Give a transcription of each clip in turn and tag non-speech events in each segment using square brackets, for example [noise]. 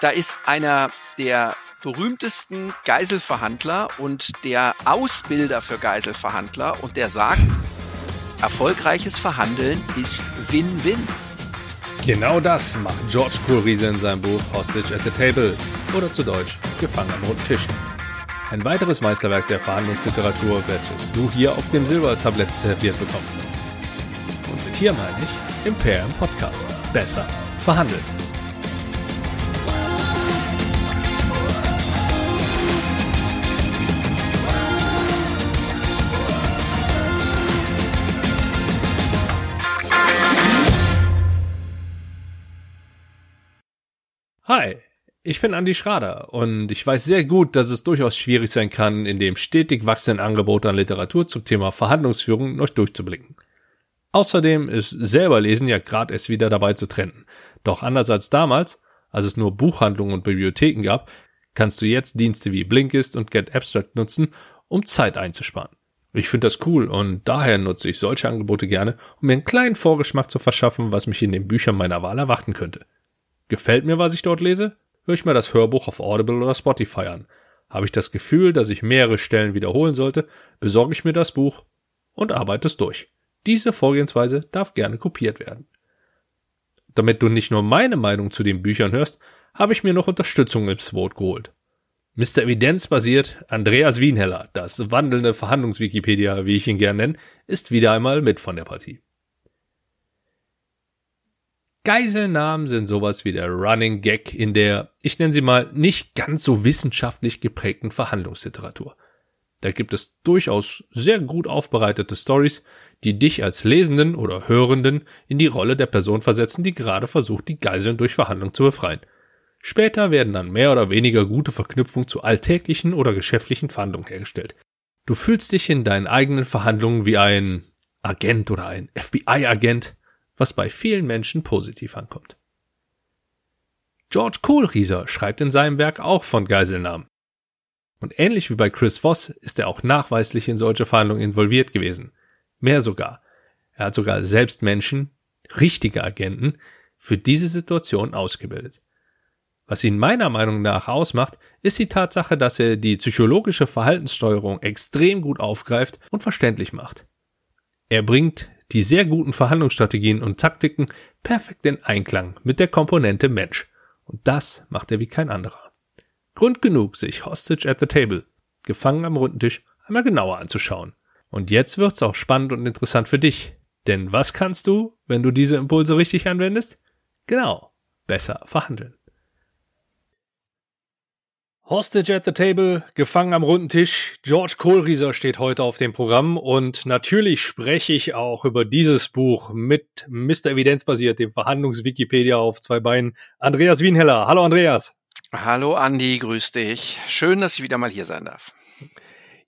da ist einer der berühmtesten Geiselverhandler und der Ausbilder für Geiselverhandler und der sagt, erfolgreiches Verhandeln ist Win-Win. Genau das macht George Kohlriese in seinem Buch Hostage at the Table oder zu Deutsch Gefangen am runden Tisch. Ein weiteres Meisterwerk der Verhandlungsliteratur, welches du hier auf dem Silbertablett serviert bekommst. Und mit hier meine ich Imperium Podcast. Besser verhandeln. Hi, ich bin Andi Schrader und ich weiß sehr gut, dass es durchaus schwierig sein kann, in dem stetig wachsenden Angebot an Literatur zum Thema Verhandlungsführung noch durchzublicken. Außerdem ist selber Lesen ja gerade erst wieder dabei zu trennen. Doch anders als damals, als es nur Buchhandlungen und Bibliotheken gab, kannst du jetzt Dienste wie Blinkist und Get Abstract nutzen, um Zeit einzusparen. Ich finde das cool und daher nutze ich solche Angebote gerne, um mir einen kleinen Vorgeschmack zu verschaffen, was mich in den Büchern meiner Wahl erwarten könnte. Gefällt mir, was ich dort lese? Höre ich mir das Hörbuch auf Audible oder Spotify an. Habe ich das Gefühl, dass ich mehrere Stellen wiederholen sollte, besorge ich mir das Buch und arbeite es durch. Diese Vorgehensweise darf gerne kopiert werden. Damit du nicht nur meine Meinung zu den Büchern hörst, habe ich mir noch Unterstützung ins Boot geholt. Mr. Evidenz basiert Andreas Wienheller, das wandelnde Verhandlungswikipedia, wie ich ihn gern nenne, ist wieder einmal mit von der Partie. Geiselnamen sind sowas wie der Running Gag in der, ich nenne sie mal, nicht ganz so wissenschaftlich geprägten Verhandlungsliteratur. Da gibt es durchaus sehr gut aufbereitete Stories, die dich als Lesenden oder Hörenden in die Rolle der Person versetzen, die gerade versucht, die Geiseln durch Verhandlung zu befreien. Später werden dann mehr oder weniger gute Verknüpfungen zu alltäglichen oder geschäftlichen Verhandlungen hergestellt. Du fühlst dich in deinen eigenen Verhandlungen wie ein Agent oder ein FBI-Agent, was bei vielen Menschen positiv ankommt. George Kohlrieser schreibt in seinem Werk auch von Geiselnahmen. Und ähnlich wie bei Chris Voss ist er auch nachweislich in solche Verhandlungen involviert gewesen. Mehr sogar. Er hat sogar selbst Menschen, richtige Agenten, für diese Situation ausgebildet. Was ihn meiner Meinung nach ausmacht, ist die Tatsache, dass er die psychologische Verhaltenssteuerung extrem gut aufgreift und verständlich macht. Er bringt die sehr guten Verhandlungsstrategien und Taktiken perfekt in Einklang mit der Komponente Mensch. Und das macht er wie kein anderer. Grund genug, sich Hostage at the Table, gefangen am runden Tisch, einmal genauer anzuschauen. Und jetzt wird's auch spannend und interessant für dich. Denn was kannst du, wenn du diese Impulse richtig anwendest? Genau, besser verhandeln. Hostage at the Table, gefangen am runden Tisch. George Kohlrieser steht heute auf dem Programm und natürlich spreche ich auch über dieses Buch mit Mr. Evidenzbasiert, dem Verhandlungswikipedia auf zwei Beinen. Andreas Wienheller. Hallo Andreas. Hallo Andi, grüß dich. Schön, dass ich wieder mal hier sein darf.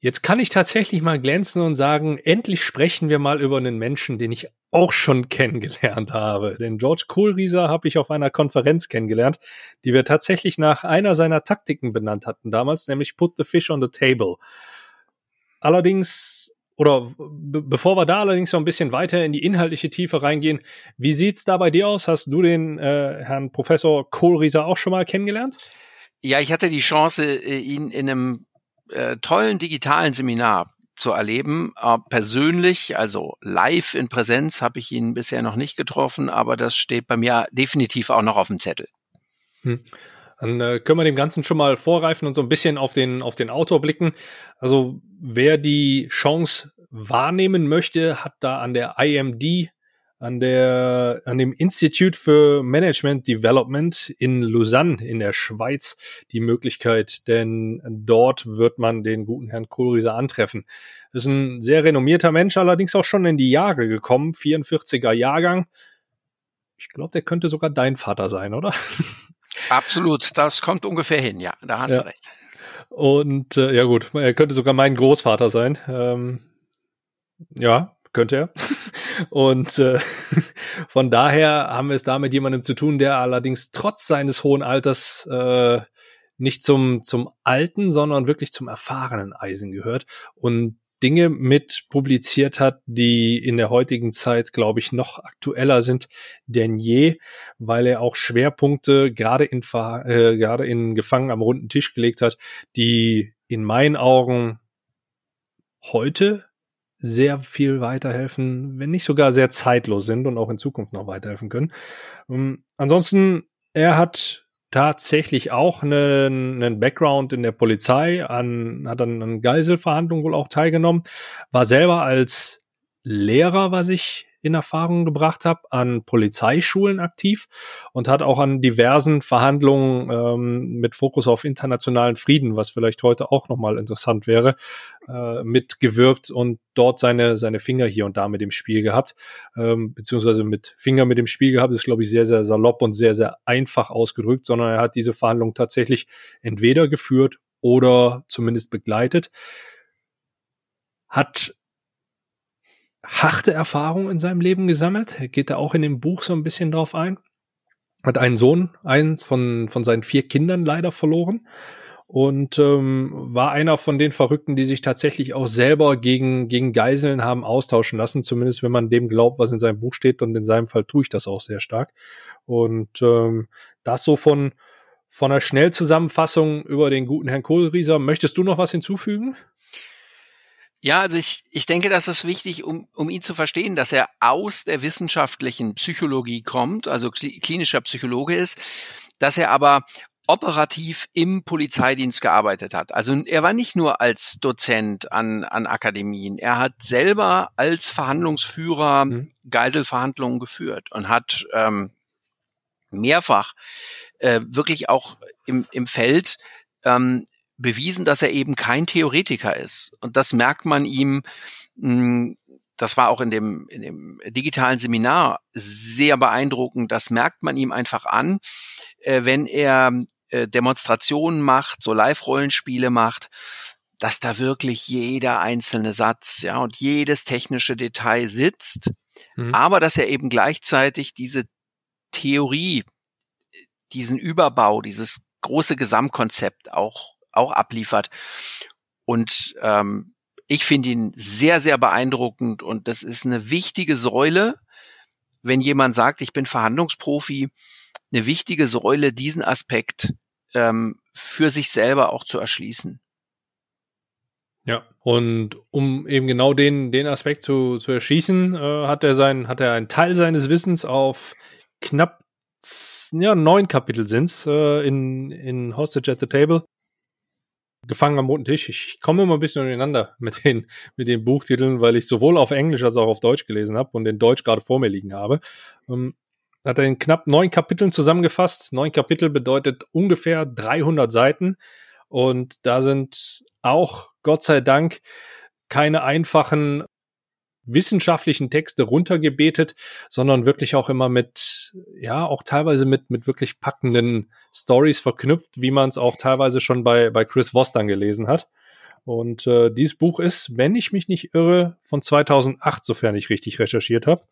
Jetzt kann ich tatsächlich mal glänzen und sagen, endlich sprechen wir mal über einen Menschen, den ich auch schon [laughs] kennengelernt habe. Den George Kohlrieser habe ich auf einer Konferenz kennengelernt, die wir tatsächlich nach einer seiner Taktiken benannt hatten damals, nämlich Put the Fish on the Table. Allerdings, oder bevor wir da allerdings noch ein bisschen weiter in die inhaltliche Tiefe reingehen, wie sieht's da bei dir aus? Hast du den äh, Herrn Professor Kohlrieser auch schon mal kennengelernt? Ja, ich hatte die Chance, äh, ihn in einem äh, tollen digitalen Seminar zu erleben. Äh, persönlich, also live in Präsenz, habe ich ihn bisher noch nicht getroffen, aber das steht bei mir definitiv auch noch auf dem Zettel. Hm. Dann äh, können wir dem Ganzen schon mal vorreifen und so ein bisschen auf den, auf den Autor blicken. Also wer die Chance wahrnehmen möchte, hat da an der IMD an der, an dem Institute für Management Development in Lausanne in der Schweiz die Möglichkeit, denn dort wird man den guten Herrn Kohlrieser antreffen. Das ist ein sehr renommierter Mensch, allerdings auch schon in die Jahre gekommen, 44er Jahrgang. Ich glaube, der könnte sogar dein Vater sein, oder? Absolut, das kommt ungefähr hin, ja, da hast ja. du recht. Und äh, ja gut, er könnte sogar mein Großvater sein. Ähm, ja, könnte er. [laughs] Und äh, [laughs] von daher haben wir es da mit jemandem zu tun, der allerdings trotz seines hohen Alters äh, nicht zum, zum alten, sondern wirklich zum erfahrenen Eisen gehört. Und Dinge mit publiziert hat, die in der heutigen Zeit, glaube ich, noch aktueller sind denn je, weil er auch Schwerpunkte gerade in, äh, gerade in Gefangen am runden Tisch gelegt hat, die in meinen Augen heute sehr viel weiterhelfen, wenn nicht sogar sehr zeitlos sind und auch in Zukunft noch weiterhelfen können. Ähm, ansonsten, er hat tatsächlich auch einen, einen Background in der Polizei, an, hat dann an Geiselverhandlungen wohl auch teilgenommen, war selber als Lehrer, was ich in Erfahrung gebracht habe, an Polizeischulen aktiv und hat auch an diversen Verhandlungen ähm, mit Fokus auf internationalen Frieden, was vielleicht heute auch nochmal interessant wäre, äh, mitgewirkt und dort seine, seine Finger hier und da mit dem Spiel gehabt, ähm, beziehungsweise mit Finger mit dem Spiel gehabt, ist, glaube ich, sehr, sehr salopp und sehr, sehr einfach ausgedrückt, sondern er hat diese Verhandlungen tatsächlich entweder geführt oder zumindest begleitet. Hat harte Erfahrungen in seinem Leben gesammelt. Er geht da auch in dem Buch so ein bisschen drauf ein. Hat einen Sohn, eins von, von seinen vier Kindern leider verloren. Und ähm, war einer von den Verrückten, die sich tatsächlich auch selber gegen, gegen Geiseln haben austauschen lassen, zumindest wenn man dem glaubt, was in seinem Buch steht. Und in seinem Fall tue ich das auch sehr stark. Und ähm, das so von, von einer Schnellzusammenfassung über den guten Herrn Kohlrieser. Möchtest du noch was hinzufügen? Ja, also ich, ich denke, das ist wichtig, um, um ihn zu verstehen, dass er aus der wissenschaftlichen Psychologie kommt, also klinischer Psychologe ist, dass er aber operativ im Polizeidienst gearbeitet hat. Also er war nicht nur als Dozent an, an Akademien, er hat selber als Verhandlungsführer mhm. Geiselverhandlungen geführt und hat ähm, mehrfach äh, wirklich auch im, im Feld ähm, bewiesen, dass er eben kein Theoretiker ist. Und das merkt man ihm, hm, das war auch in dem, in dem digitalen Seminar sehr beeindruckend. Das merkt man ihm einfach an, äh, wenn er äh, Demonstrationen macht, so Live-Rollenspiele macht, dass da wirklich jeder einzelne Satz, ja, und jedes technische Detail sitzt, mhm. aber dass er eben gleichzeitig diese Theorie, diesen Überbau, dieses große Gesamtkonzept auch auch abliefert. Und ähm, ich finde ihn sehr, sehr beeindruckend und das ist eine wichtige Säule, wenn jemand sagt, ich bin Verhandlungsprofi, eine wichtige Säule, diesen Aspekt ähm, für sich selber auch zu erschließen. Ja, und um eben genau den, den Aspekt zu, zu erschießen, äh, hat er sein, hat er einen Teil seines Wissens auf knapp ja, neun Kapitel sind's äh, in, in Hostage at the Table gefangen am roten Tisch. Ich komme immer ein bisschen durcheinander [laughs] mit den, mit den Buchtiteln, weil ich sowohl auf Englisch als auch auf Deutsch gelesen habe und den Deutsch gerade vor mir liegen habe. Ähm, hat er in knapp neun Kapiteln zusammengefasst. Neun Kapitel bedeutet ungefähr 300 Seiten. Und da sind auch, Gott sei Dank, keine einfachen wissenschaftlichen Texte runtergebetet, sondern wirklich auch immer mit, ja, auch teilweise mit, mit wirklich packenden Stories verknüpft, wie man es auch teilweise schon bei, bei Chris Voss dann gelesen hat. Und äh, dieses Buch ist, wenn ich mich nicht irre, von 2008, sofern ich richtig recherchiert habe.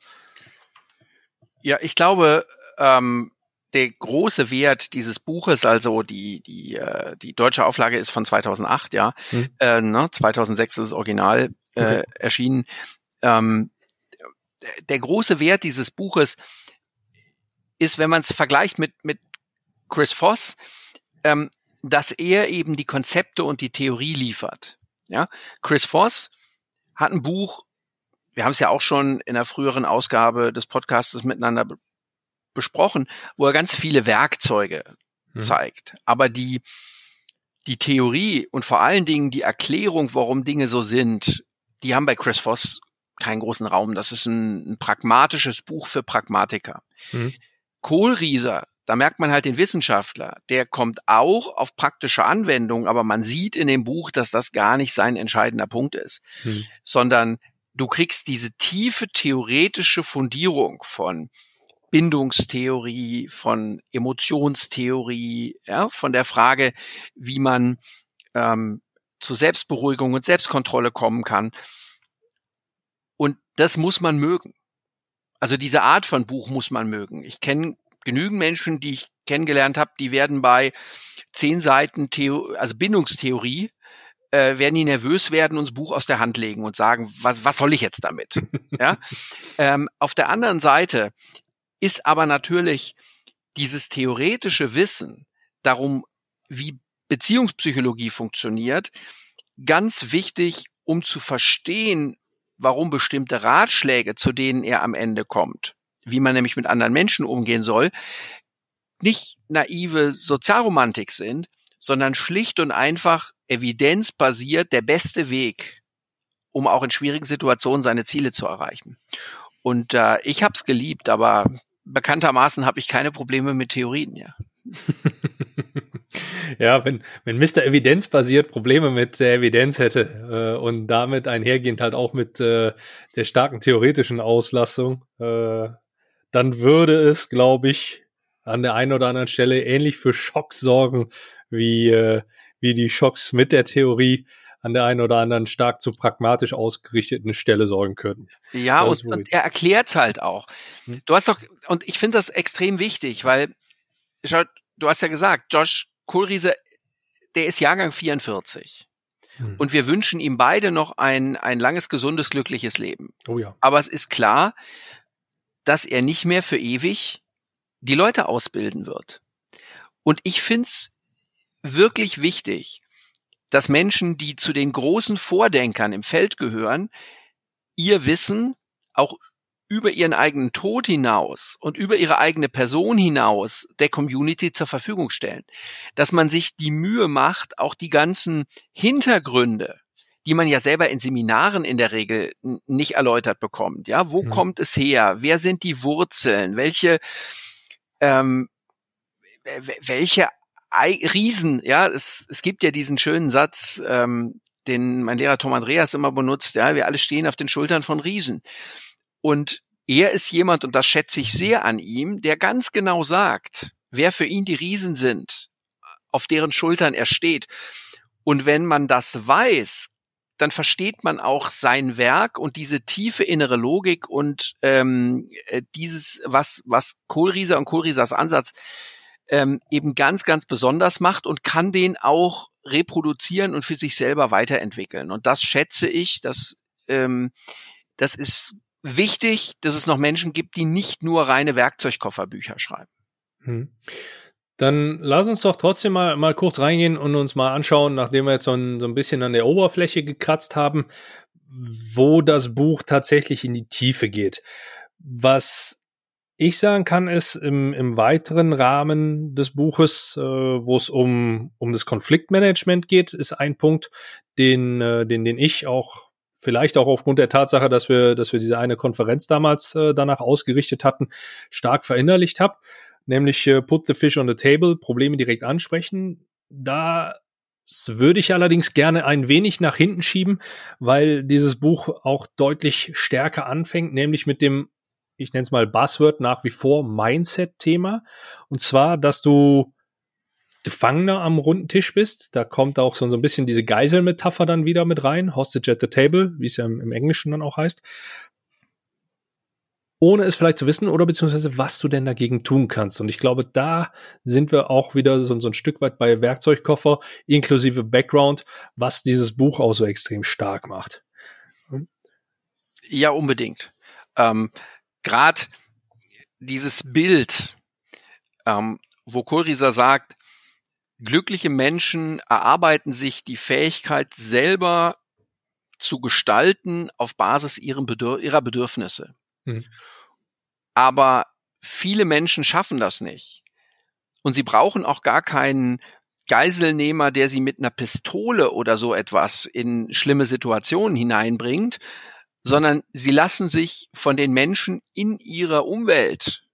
Ja, ich glaube, ähm, der große Wert dieses Buches, also die die äh, die deutsche Auflage ist von 2008, ja, hm. äh, ne, 2006 ist das Original äh, okay. erschienen ähm, der große Wert dieses Buches ist, wenn man es vergleicht mit, mit Chris Voss, ähm, dass er eben die Konzepte und die Theorie liefert. Ja, Chris Voss hat ein Buch, wir haben es ja auch schon in der früheren Ausgabe des Podcasts miteinander be besprochen, wo er ganz viele Werkzeuge mhm. zeigt. Aber die, die Theorie und vor allen Dingen die Erklärung, warum Dinge so sind, die haben bei Chris Voss keinen großen Raum. Das ist ein, ein pragmatisches Buch für Pragmatiker. Mhm. Kohlrieser, da merkt man halt den Wissenschaftler, der kommt auch auf praktische Anwendung, aber man sieht in dem Buch, dass das gar nicht sein entscheidender Punkt ist, mhm. sondern du kriegst diese tiefe theoretische Fundierung von Bindungstheorie, von Emotionstheorie, ja, von der Frage, wie man ähm, zu Selbstberuhigung und Selbstkontrolle kommen kann. Und das muss man mögen. Also diese Art von Buch muss man mögen. Ich kenne genügend Menschen, die ich kennengelernt habe, die werden bei zehn Seiten Theo also Bindungstheorie äh, werden die nervös werden, uns Buch aus der Hand legen und sagen, was, was soll ich jetzt damit? ja? [laughs] Ähm, auf der anderen Seite ist aber natürlich dieses theoretische Wissen darum, wie Beziehungspsychologie funktioniert, ganz wichtig, um zu verstehen, warum bestimmte Ratschläge, zu denen er am Ende kommt, wie man nämlich mit anderen Menschen umgehen soll, nicht naive Sozialromantik sind, sondern schlicht und einfach evidenzbasiert der beste Weg, um auch in schwierigen Situationen seine Ziele zu erreichen. Und äh, ich habe es geliebt, aber bekanntermaßen habe ich keine Probleme mit Theorien, ja. [laughs] [laughs] ja, wenn, wenn Mr. Evidenz basiert Probleme mit der Evidenz hätte äh, und damit einhergehend halt auch mit äh, der starken theoretischen Auslastung, äh, dann würde es, glaube ich, an der einen oder anderen Stelle ähnlich für Schocks sorgen, wie, äh, wie die Schocks mit der Theorie an der einen oder anderen stark zu pragmatisch ausgerichteten Stelle sorgen können. Ja, und, und, er erklärt halt auch. Hm? Du hast doch, und ich finde das extrem wichtig, weil, du hast ja gesagt, Josh Kohlriese, der ist Jahrgang 44. Hm. Und wir wünschen ihm beide noch ein, ein langes, gesundes, glückliches Leben. Oh ja. Aber es ist klar, dass er nicht mehr für ewig die Leute ausbilden wird. Und ich find's wirklich wichtig, dass Menschen, die zu den großen Vordenkern im Feld gehören, ihr Wissen auch über ihren eigenen Tod hinaus und über ihre eigene Person hinaus der Community zur Verfügung stellen. Dass man sich die Mühe macht, auch die ganzen Hintergründe, die man ja selber in Seminaren in der Regel nicht erläutert bekommt. Ja, wo mhm. kommt es her? Wer sind die Wurzeln? Welche ähm, welche Riesen, ja, es, es gibt ja diesen schönen Satz, ähm, den mein Lehrer Tom Andreas immer benutzt, ja, wir alle stehen auf den Schultern von Riesen. Und er ist jemand, und das schätze ich sehr an ihm, der ganz genau sagt, wer für ihn die Riesen sind, auf deren Schultern er steht. Und wenn man das weiß, dann versteht man auch sein Werk und diese tiefe innere Logik und ähm, äh, dieses, was, was Kohlrieser und Kohlriesers Ansatz ähm, eben ganz, ganz besonders macht und kann den auch reproduzieren und für sich selber weiterentwickeln. Und das schätze ich, dass ähm, das ist wichtig, dass es noch Menschen gibt, die nicht nur reine Werkzeugkofferbücher schreiben. Hm. Dann lass uns doch trotzdem mal, mal kurz reingehen und uns mal anschauen, nachdem wir jetzt so ein, so ein bisschen an der Oberfläche gekratzt haben, wo das Buch tatsächlich in die Tiefe geht. Was ich sagen kann, ist im, im weiteren Rahmen des Buches, äh, wo es um, um das Konfliktmanagement geht, ist ein Punkt, den, äh, den, den ich auch vielleicht auch aufgrund der Tatsache, dass wir, dass wir diese eine Konferenz damals äh, danach ausgerichtet hatten, stark verinnerlicht habe, nämlich äh, Put the Fish on the Table, Probleme direkt ansprechen. Da würde ich allerdings gerne ein wenig nach hinten schieben, weil dieses Buch auch deutlich stärker anfängt, nämlich mit dem ich nenne es mal Buzzword nach wie vor Mindset-Thema. Und zwar, dass du Gefangener am runden Tisch bist. Da kommt auch so, so ein bisschen diese Geiselmetapher dann wieder mit rein. Hostage at the table, wie es ja im, im Englischen dann auch heißt. Ohne es vielleicht zu wissen oder beziehungsweise was du denn dagegen tun kannst. Und ich glaube, da sind wir auch wieder so, so ein Stück weit bei Werkzeugkoffer inklusive Background, was dieses Buch auch so extrem stark macht. Ja, unbedingt. Ähm, gerade dieses Bild, ähm, wo Kohlrieser sagt, glückliche Menschen erarbeiten sich die Fähigkeit selber zu gestalten auf Basis Bedür ihrer Bedürfnisse. Mhm. Aber viele Menschen schaffen das nicht. Und sie brauchen auch gar keinen Geiselnehmer, der sie mit einer Pistole oder so etwas in schlimme Situationen hineinbringt, sondern sie lassen sich von den Menschen in ihrer Umwelt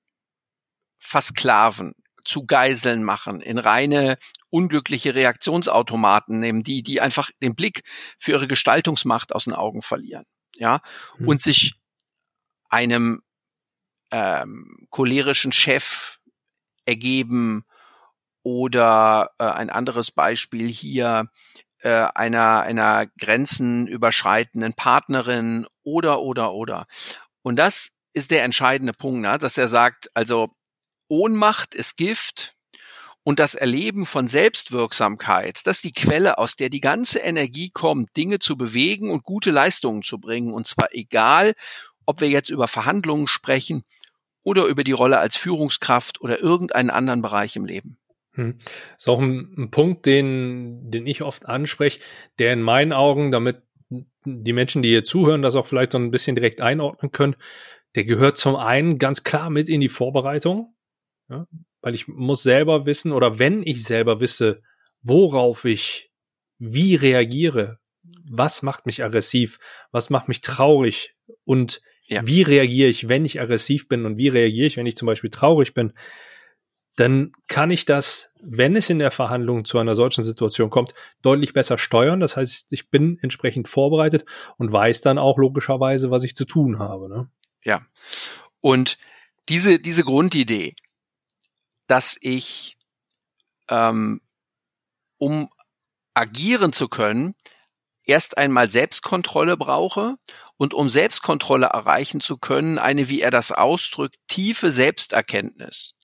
versklaven, zu Geiseln machen, in reine unglückliche Reaktionsautomaten nehmen, die, die einfach den Blick für ihre Gestaltungsmacht aus den Augen verlieren, ja, hm. und sich einem ähm, cholerischen Chef ergeben oder äh, ein anderes Beispiel hier äh, einer, einer grenzenüberschreitenden Partnerin oder, oder, oder. Und das ist der entscheidende Punkt, ne? dass er sagt, also Ohnmacht ist Gift und das Erleben von Selbstwirksamkeit, das ist die Quelle, aus der die ganze Energie kommt, Dinge zu bewegen und gute Leistungen zu bringen. Und zwar egal, ob wir jetzt über Verhandlungen sprechen oder über die Rolle als Führungskraft oder irgendeinen anderen Bereich im Leben. Hm. Ist auch ein, ein, Punkt, den, den ich oft anspreche, der in meinen Augen, damit die Menschen, die hier zuhören, das auch vielleicht so ein bisschen direkt einordnen können, der gehört zum einen ganz klar mit in die Vorbereitung. Ja, weil ich muss selber wissen oder wenn ich selber wisse, worauf ich wie reagiere, was macht mich aggressiv, was macht mich traurig und ja. wie reagiere ich, wenn ich aggressiv bin und wie reagiere ich, wenn ich zum Beispiel traurig bin, dann kann ich das, wenn es in der Verhandlung zu einer solchen Situation kommt, deutlich besser steuern. Das heißt, ich bin entsprechend vorbereitet und weiß dann auch logischerweise, was ich zu tun habe. Ne? Ja. Und diese, diese Grundidee, dass ich, ähm, um agieren zu können, erst einmal Selbstkontrolle brauche und um Selbstkontrolle erreichen zu können, eine, wie er das ausdrückt, tiefe Selbsterkenntnis.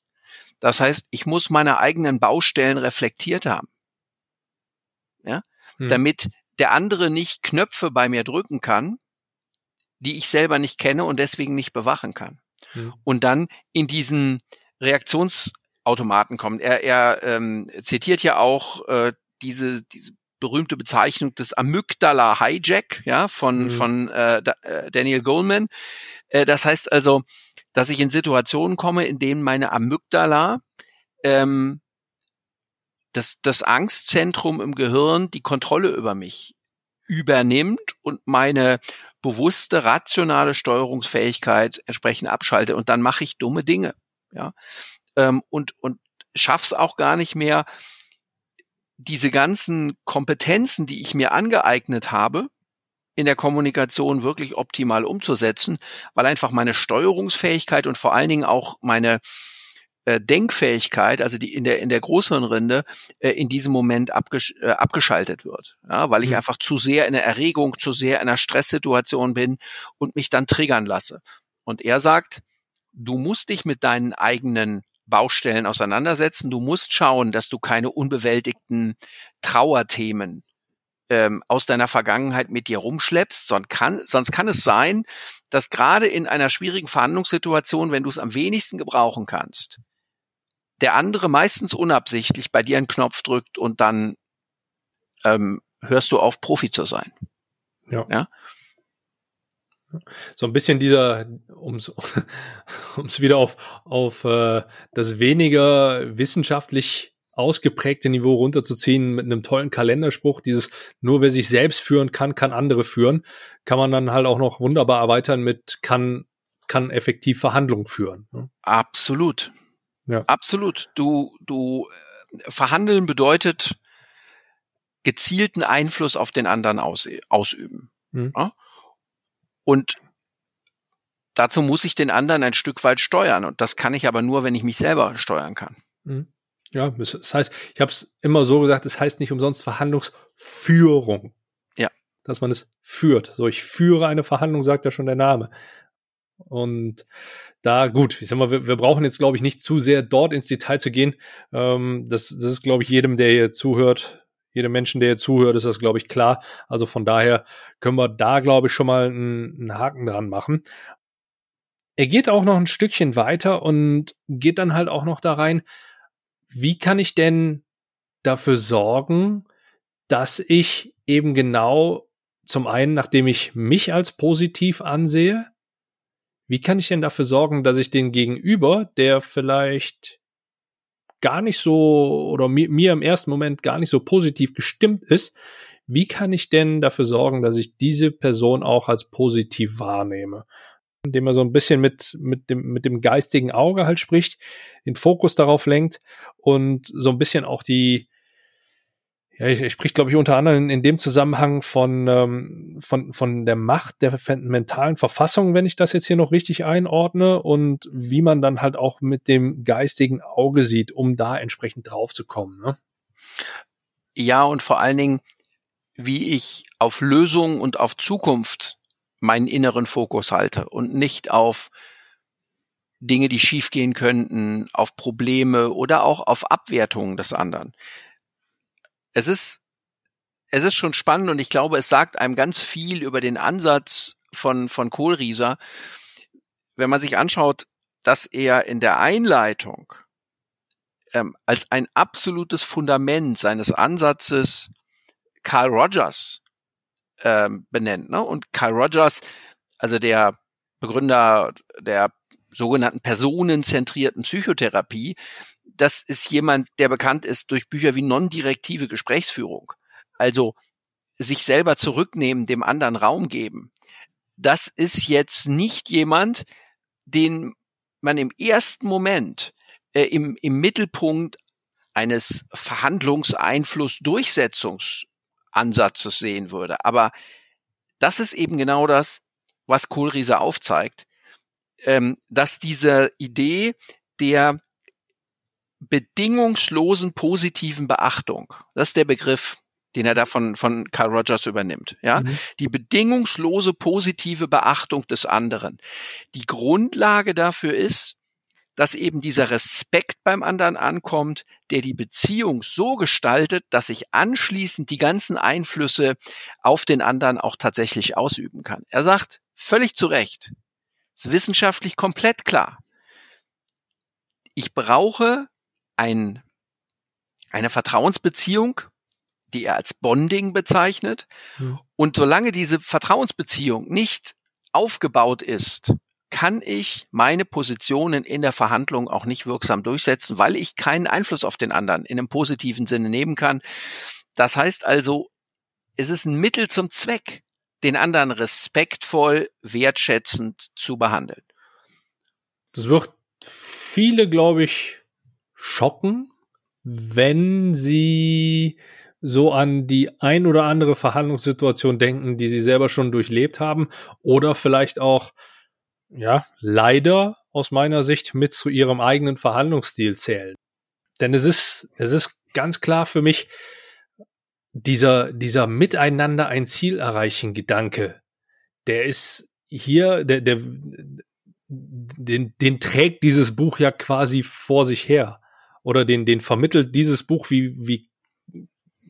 Das heißt, ich muss meine eigenen Baustellen reflektiert haben. Ja? Hm. Damit der andere nicht Knöpfe bei mir drücken kann, die ich selber nicht kenne und deswegen nicht bewachen kann. Hm. Und dann in diesen Reaktions Automaten kommen. Er, er ähm, zitiert ja auch äh, diese, diese berühmte Bezeichnung des Amygdala Hijack, ja, von, mhm. von äh, äh, Daniel Goleman. Äh, das heißt also, dass ich in Situationen komme, in denen meine Amygdala ähm, das, das Angstzentrum im Gehirn die Kontrolle über mich übernimmt und meine bewusste, rationale Steuerungsfähigkeit entsprechend abschalte und dann mache ich dumme Dinge. Ja, ähm, und, und schaff's auch gar nicht mehr, diese ganzen Kompetenzen, die ich mir angeeignet habe, in der Kommunikation wirklich optimal umzusetzen, weil einfach meine Steuerungsfähigkeit und vor allen Dingen auch meine äh, Denkfähigkeit, also die in der in der Großhirnrinde äh, in diesem Moment abgesch äh, abgeschaltet wird, ja, weil ich mhm. einfach zu sehr in der Erregung, zu sehr in einer Stresssituation bin und mich dann triggern lasse. Und er sagt, du musst dich mit deinen eigenen Baustellen auseinandersetzen. Du musst schauen, dass du keine unbewältigten Trauerthemen ähm, aus deiner Vergangenheit mit dir rumschleppst. Sonst kann, sonst kann es sein, dass gerade in einer schwierigen Verhandlungssituation, wenn du es am wenigsten gebrauchen kannst, der andere meistens unabsichtlich bei dir einen Knopf drückt und dann ähm, hörst du auf, Profi zu sein. Ja. ja? So ein bisschen dieser, um es [laughs] wieder auf, auf äh, das weniger wissenschaftlich ausgeprägte Niveau runterzuziehen mit einem tollen Kalenderspruch, dieses nur wer sich selbst führen kann, kann andere führen, kann man dann halt auch noch wunderbar erweitern mit kann, kann effektiv Verhandlungen führen. Ne? Absolut. Ja. Absolut. Du, du, äh, verhandeln bedeutet gezielten Einfluss auf den anderen aus, ausüben. Mhm. Ja? Und dazu muss ich den anderen ein Stück weit steuern. Und das kann ich aber nur, wenn ich mich selber steuern kann. Mhm. Ja, das heißt, ich habe es immer so gesagt, es das heißt nicht umsonst Verhandlungsführung. Ja. Dass man es führt. So, ich führe eine Verhandlung, sagt ja schon der Name. Und da, gut, ich sag mal, wir, wir brauchen jetzt, glaube ich, nicht zu sehr dort ins Detail zu gehen. Ähm, das, das ist, glaube ich, jedem, der hier zuhört, jedem Menschen, der jetzt zuhört, ist das, glaube ich, klar. Also von daher können wir da, glaube ich, schon mal einen, einen Haken dran machen. Er geht auch noch ein Stückchen weiter und geht dann halt auch noch da rein, wie kann ich denn dafür sorgen, dass ich eben genau zum einen, nachdem ich mich als positiv ansehe, wie kann ich denn dafür sorgen, dass ich den Gegenüber, der vielleicht gar nicht so oder mir, mir im ersten Moment gar nicht so positiv gestimmt ist, wie kann ich denn dafür sorgen, dass ich diese Person auch als positiv wahrnehme? Indem er so ein bisschen mit, mit dem, mit dem geistigen Auge halt spricht, den Fokus darauf lenkt und so ein bisschen auch die, ja, ich, ich spricht, glaube ich, unter anderem in, in dem Zusammenhang von, ähm, von, von der Macht der mentalen Verfassung, wenn ich das jetzt hier noch richtig einordne, und wie man dann halt auch mit dem geistigen Auge sieht, um da entsprechend drauf zu kommen. Ne? Ja, und vor allen Dingen, wie ich auf Lösung und auf Zukunft meinen inneren Fokus halte und nicht auf Dinge, die schiefgehen könnten, auf Probleme oder auch auf Abwertungen des anderen. Es ist, es ist schon spannend und ich glaube, es sagt einem ganz viel über den Ansatz von, von Kohlrieser, wenn man sich anschaut, dass er in der Einleitung ähm, als ein absolutes Fundament seines Ansatzes Carl Rogers ähm, benennt. Ne? Und Carl Rogers, also der Begründer der sogenannten personenzentrierten Psychotherapie, das ist jemand, der bekannt ist durch Bücher wie non-direktive Gesprächsführung. Also sich selber zurücknehmen, dem anderen Raum geben. Das ist jetzt nicht jemand, den man im ersten Moment äh, im, im Mittelpunkt eines Verhandlungseinfluss-Durchsetzungsansatzes sehen würde. Aber das ist eben genau das, was Kohlriese aufzeigt, ähm, dass diese Idee der bedingungslosen positiven Beachtung, das ist der Begriff, den er da von, von Carl Rogers übernimmt, ja, mhm. die bedingungslose positive Beachtung des anderen. Die Grundlage dafür ist, dass eben dieser Respekt beim anderen ankommt, der die Beziehung so gestaltet, dass ich anschließend die ganzen Einflüsse auf den anderen auch tatsächlich ausüben kann. Er sagt völlig zu Recht, ist wissenschaftlich komplett klar. Ich brauche ein, eine Vertrauensbeziehung, die er als Bonding bezeichnet. Mhm. Und solange diese Vertrauensbeziehung nicht aufgebaut ist, kann ich meine Positionen in der Verhandlung auch nicht wirksam durchsetzen, weil ich keinen Einfluss auf den anderen in einem positiven Sinne nehmen kann. Das heißt also, es ist ein Mittel zum Zweck, den anderen respektvoll, wertschätzend zu behandeln. Das wird viele, glaube ich, schocken, wenn sie so an die ein oder andere Verhandlungssituation denken, die sie selber schon durchlebt haben oder vielleicht auch, ja, leider aus meiner Sicht mit zu ihrem eigenen Verhandlungsstil zählen. Denn es ist, es ist ganz klar für mich, dieser, dieser Miteinander ein Ziel erreichen Gedanke, der ist hier, der, der, den, den trägt dieses Buch ja quasi vor sich her. Oder den, den vermittelt dieses Buch wie, wie,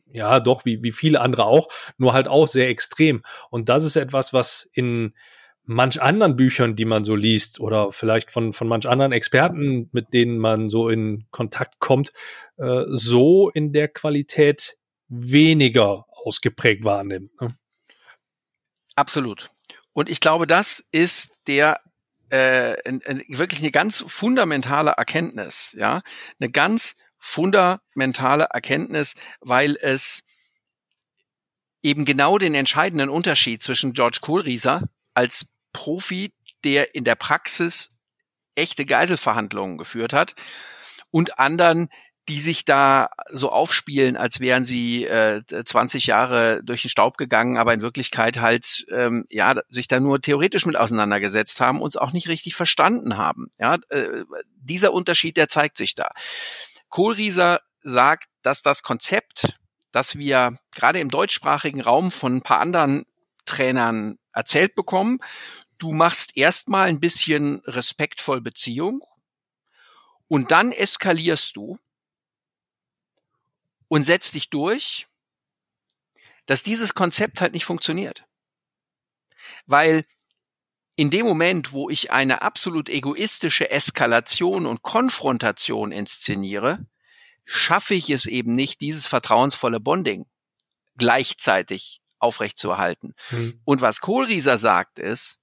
ja, doch, wie, wie viele andere auch, nur halt auch sehr extrem. Und das ist etwas, was in manch anderen Büchern, die man so liest, oder vielleicht von, von manch anderen Experten, mit denen man so in Kontakt kommt, äh, so in der Qualität weniger ausgeprägt wahrnimmt. Ne? Absolut. Und ich glaube, das ist der äh, wirklich eine ganz fundamentale Erkenntnis, ja, eine ganz fundamentale Erkenntnis, weil es eben genau den entscheidenden Unterschied zwischen George Kohlrieser als Profi, der in der Praxis echte Geiselverhandlungen geführt hat, und anderen, die sich da so aufspielen, als wären sie äh, 20 Jahre durch den Staub gegangen, aber in Wirklichkeit halt ähm, ja sich da nur theoretisch mit auseinandergesetzt haben, uns auch nicht richtig verstanden haben. Ja, äh, dieser Unterschied, der zeigt sich da. Kohlrieser sagt, dass das Konzept, das wir gerade im deutschsprachigen Raum von ein paar anderen Trainern erzählt bekommen, du machst erstmal ein bisschen respektvoll Beziehung und dann eskalierst du und setz dich durch, dass dieses Konzept halt nicht funktioniert. Weil in dem Moment, wo ich eine absolut egoistische Eskalation und Konfrontation inszeniere, schaffe ich es eben nicht, dieses vertrauensvolle Bonding gleichzeitig aufrechtzuerhalten. Mhm. Und was Kohlrieser sagt ist,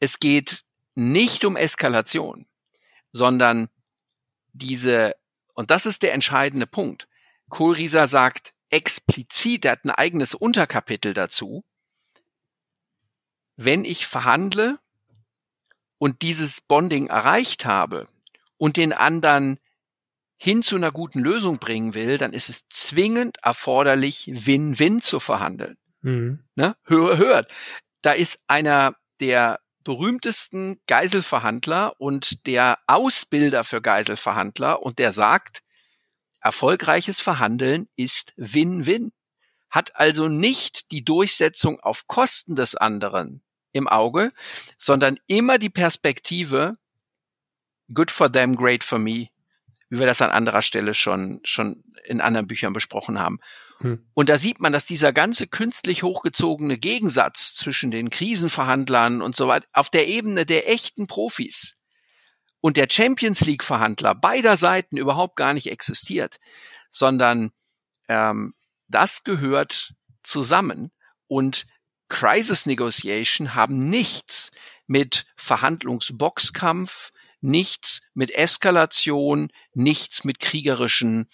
es geht nicht um Eskalation, sondern diese, und das ist der entscheidende Punkt, Kohlrieser sagt explizit, er hat ein eigenes Unterkapitel dazu, wenn ich verhandle und dieses Bonding erreicht habe und den anderen hin zu einer guten Lösung bringen will, dann ist es zwingend erforderlich, Win-Win zu verhandeln. Mhm. Ne? Hör, hört, da ist einer der berühmtesten Geiselverhandler und der Ausbilder für Geiselverhandler und der sagt, Erfolgreiches Verhandeln ist Win-Win, hat also nicht die Durchsetzung auf Kosten des anderen im Auge, sondern immer die Perspektive, good for them, great for me, wie wir das an anderer Stelle schon, schon in anderen Büchern besprochen haben. Hm. Und da sieht man, dass dieser ganze künstlich hochgezogene Gegensatz zwischen den Krisenverhandlern und so weiter auf der Ebene der echten Profis und der Champions League Verhandler beider Seiten überhaupt gar nicht existiert, sondern ähm, das gehört zusammen und Crisis Negotiation haben nichts mit Verhandlungsboxkampf, nichts mit Eskalation, nichts mit kriegerischen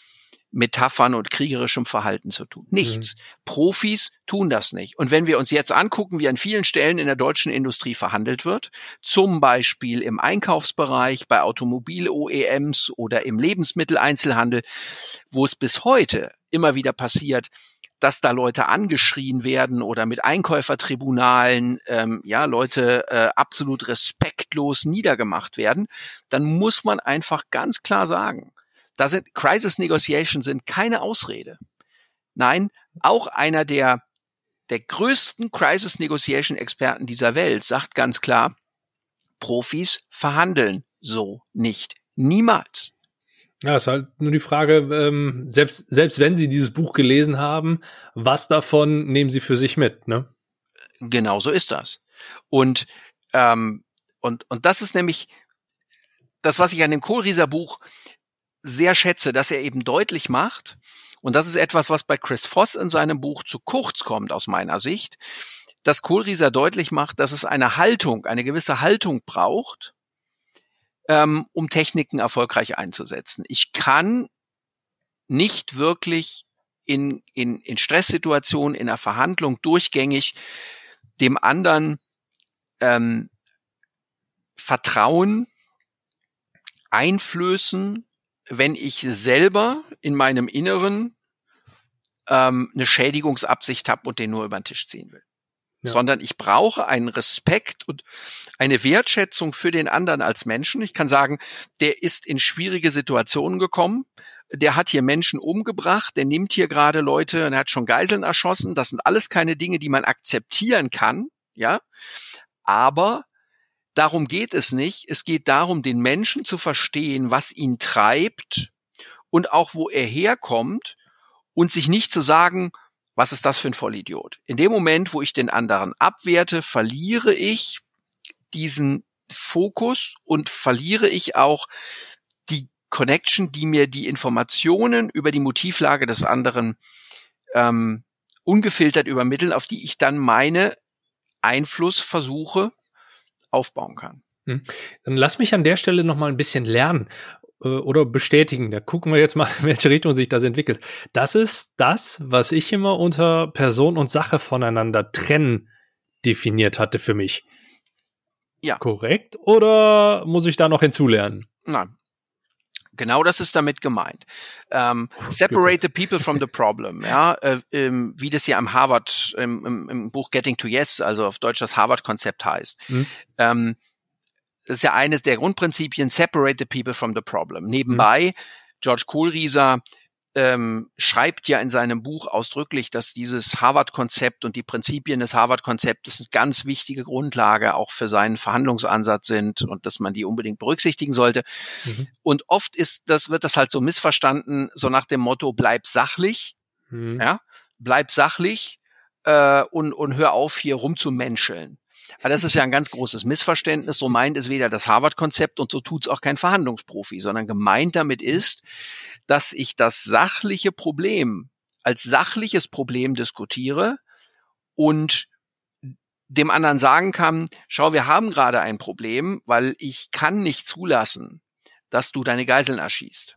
Metaphern und kriegerischem Verhalten zu tun. Nichts. Mhm. Profis tun das nicht. Und wenn wir uns jetzt angucken, wie an vielen Stellen in der deutschen Industrie verhandelt wird, zum Beispiel im Einkaufsbereich, bei Automobil-OEMs oder im Lebensmitteleinzelhandel, wo es bis heute immer wieder passiert, dass da Leute angeschrien werden oder mit Einkäufertribunalen ähm, ja Leute äh, absolut respektlos niedergemacht werden, dann muss man einfach ganz klar sagen, da sind Crisis Negotiations sind keine Ausrede. Nein, auch einer der der größten Crisis Negotiation Experten dieser Welt sagt ganz klar, Profis verhandeln so nicht. Niemals. Ja, ist halt nur die Frage, ähm, selbst, selbst wenn Sie dieses Buch gelesen haben, was davon nehmen Sie für sich mit, ne? Genau so ist das. Und, ähm, und, und das ist nämlich das, was ich an dem Kohlrieser Buch sehr schätze, dass er eben deutlich macht, und das ist etwas, was bei Chris Voss in seinem Buch zu kurz kommt aus meiner Sicht, dass Kohlrieser deutlich macht, dass es eine Haltung, eine gewisse Haltung braucht, ähm, um Techniken erfolgreich einzusetzen. Ich kann nicht wirklich in, in, in Stresssituationen, in einer Verhandlung durchgängig dem anderen ähm, Vertrauen einflößen, wenn ich selber in meinem Inneren ähm, eine Schädigungsabsicht habe und den nur über den Tisch ziehen will ja. sondern ich brauche einen Respekt und eine Wertschätzung für den anderen als Menschen. Ich kann sagen, der ist in schwierige Situationen gekommen. Der hat hier Menschen umgebracht, der nimmt hier gerade Leute und hat schon Geiseln erschossen. Das sind alles keine Dinge, die man akzeptieren kann, ja. Aber darum geht es nicht. Es geht darum, den Menschen zu verstehen, was ihn treibt und auch wo er herkommt und sich nicht zu sagen, was ist das für ein Vollidiot? In dem Moment, wo ich den anderen abwerte, verliere ich diesen Fokus und verliere ich auch die Connection, die mir die Informationen über die Motivlage des anderen ähm, ungefiltert übermitteln, auf die ich dann meine Einflussversuche aufbauen kann. Hm. Dann lass mich an der Stelle noch mal ein bisschen lernen. Äh, oder bestätigen. Da gucken wir jetzt mal, in welche Richtung sich das entwickelt. Das ist das, was ich immer unter Person und Sache voneinander trennen definiert hatte für mich. Ja. Korrekt? Oder muss ich da noch hinzulernen? Nein. Genau das ist damit gemeint. Ähm, separate the people from the problem, ja, äh, ähm, wie das ja im Harvard, im, im, im, Buch Getting to Yes, also auf Deutsch das Harvard-Konzept heißt. Mhm. Ähm, das ist ja eines der Grundprinzipien, separate the people from the problem. Nebenbei, mhm. George Kohlrieser ähm, schreibt ja in seinem Buch ausdrücklich, dass dieses Harvard-Konzept und die Prinzipien des Harvard-Konzeptes eine ganz wichtige Grundlage auch für seinen Verhandlungsansatz sind und dass man die unbedingt berücksichtigen sollte. Mhm. Und oft ist das, wird das halt so missverstanden, so nach dem Motto, bleib sachlich, mhm. ja, bleib sachlich äh, und, und hör auf, hier rumzumenscheln. Aber das ist ja ein ganz großes Missverständnis. So meint es weder das Harvard-Konzept und so tut es auch kein Verhandlungsprofi, sondern gemeint damit ist, dass ich das sachliche Problem als sachliches Problem diskutiere und dem anderen sagen kann, schau, wir haben gerade ein Problem, weil ich kann nicht zulassen, dass du deine Geiseln erschießt.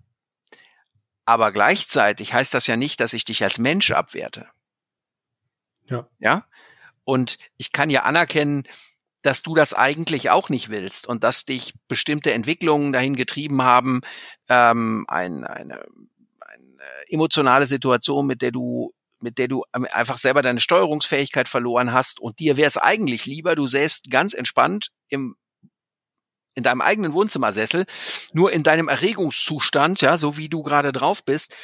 Aber gleichzeitig heißt das ja nicht, dass ich dich als Mensch abwerte. Ja. Ja? Und ich kann ja anerkennen, dass du das eigentlich auch nicht willst und dass dich bestimmte Entwicklungen dahin getrieben haben, ähm, ein, eine, eine emotionale Situation, mit der du mit der du einfach selber deine Steuerungsfähigkeit verloren hast und dir wäre es eigentlich lieber, du säßt ganz entspannt im in deinem eigenen Wohnzimmersessel, nur in deinem Erregungszustand, ja, so wie du gerade drauf bist,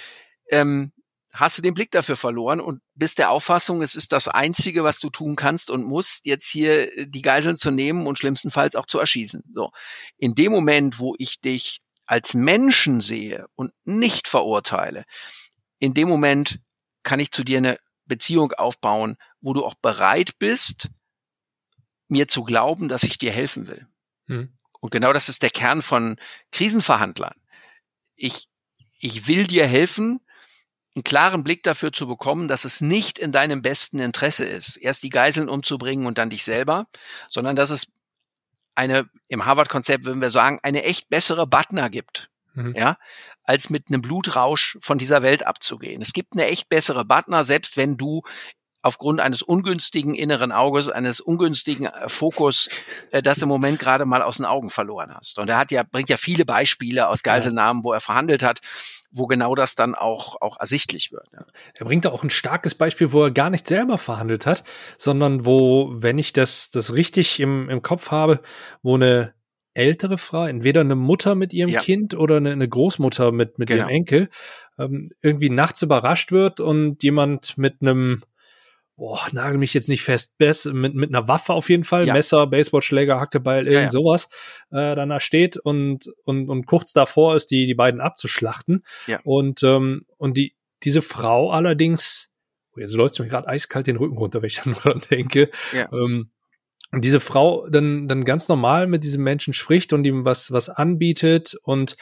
ähm, hast du den Blick dafür verloren und bist der Auffassung, es ist das Einzige, was du tun kannst und musst, jetzt hier äh, die Geiseln zu nehmen und schlimmstenfalls auch zu erschießen. So. In dem Moment, wo ich dich als Menschen sehe und nicht verurteile, in dem Moment kann ich zu dir eine Beziehung aufbauen, wo du auch bereit bist, mir zu glauben, dass ich dir helfen will. Hm. Und genau das ist der Kern von Krisenverhandlern. Ich, ich will dir helfen, einen klaren Blick dafür zu bekommen, dass es nicht in deinem besten Interesse ist, erst die Geiseln umzubringen und dann dich selber, sondern dass es eine, im Harvard-Konzept würden wir sagen, eine echt bessere Butner gibt. Mhm. Ja, als mit einem Blutrausch von dieser Welt abzugehen. Es gibt eine echt bessere Butner, selbst wenn du aufgrund eines ungünstigen inneren Auges, eines ungünstigen äh, Fokus, äh, das im Moment gerade mal aus den Augen verloren hast. Und er hat ja, bringt ja viele Beispiele aus Geiselnahmen, wo er verhandelt hat, wo genau das dann auch, auch ersichtlich wird. Ja. Er bringt da auch ein starkes Beispiel, wo er gar nicht selber verhandelt hat, sondern wo, wenn ich das, das richtig im, im Kopf habe, wo eine ältere Frau, entweder eine Mutter mit ihrem ja. Kind oder eine, eine, Großmutter mit, mit genau. ihrem Enkel, ähm, irgendwie nachts überrascht wird und jemand mit einem boah, nagel mich jetzt nicht fest, Bess, mit, mit einer Waffe auf jeden Fall, ja. Messer, Baseballschläger, Hackebeil, irgend ja, ja. sowas, äh, dann da steht und, und, und kurz davor ist, die, die beiden abzuschlachten. Ja. Und, ähm, und die, diese Frau allerdings, oh, jetzt läuft mir gerade eiskalt den Rücken runter, wenn ich [laughs] dann dran denke. Ja. Ähm, und diese Frau dann, dann ganz normal mit diesem Menschen spricht und ihm was, was anbietet und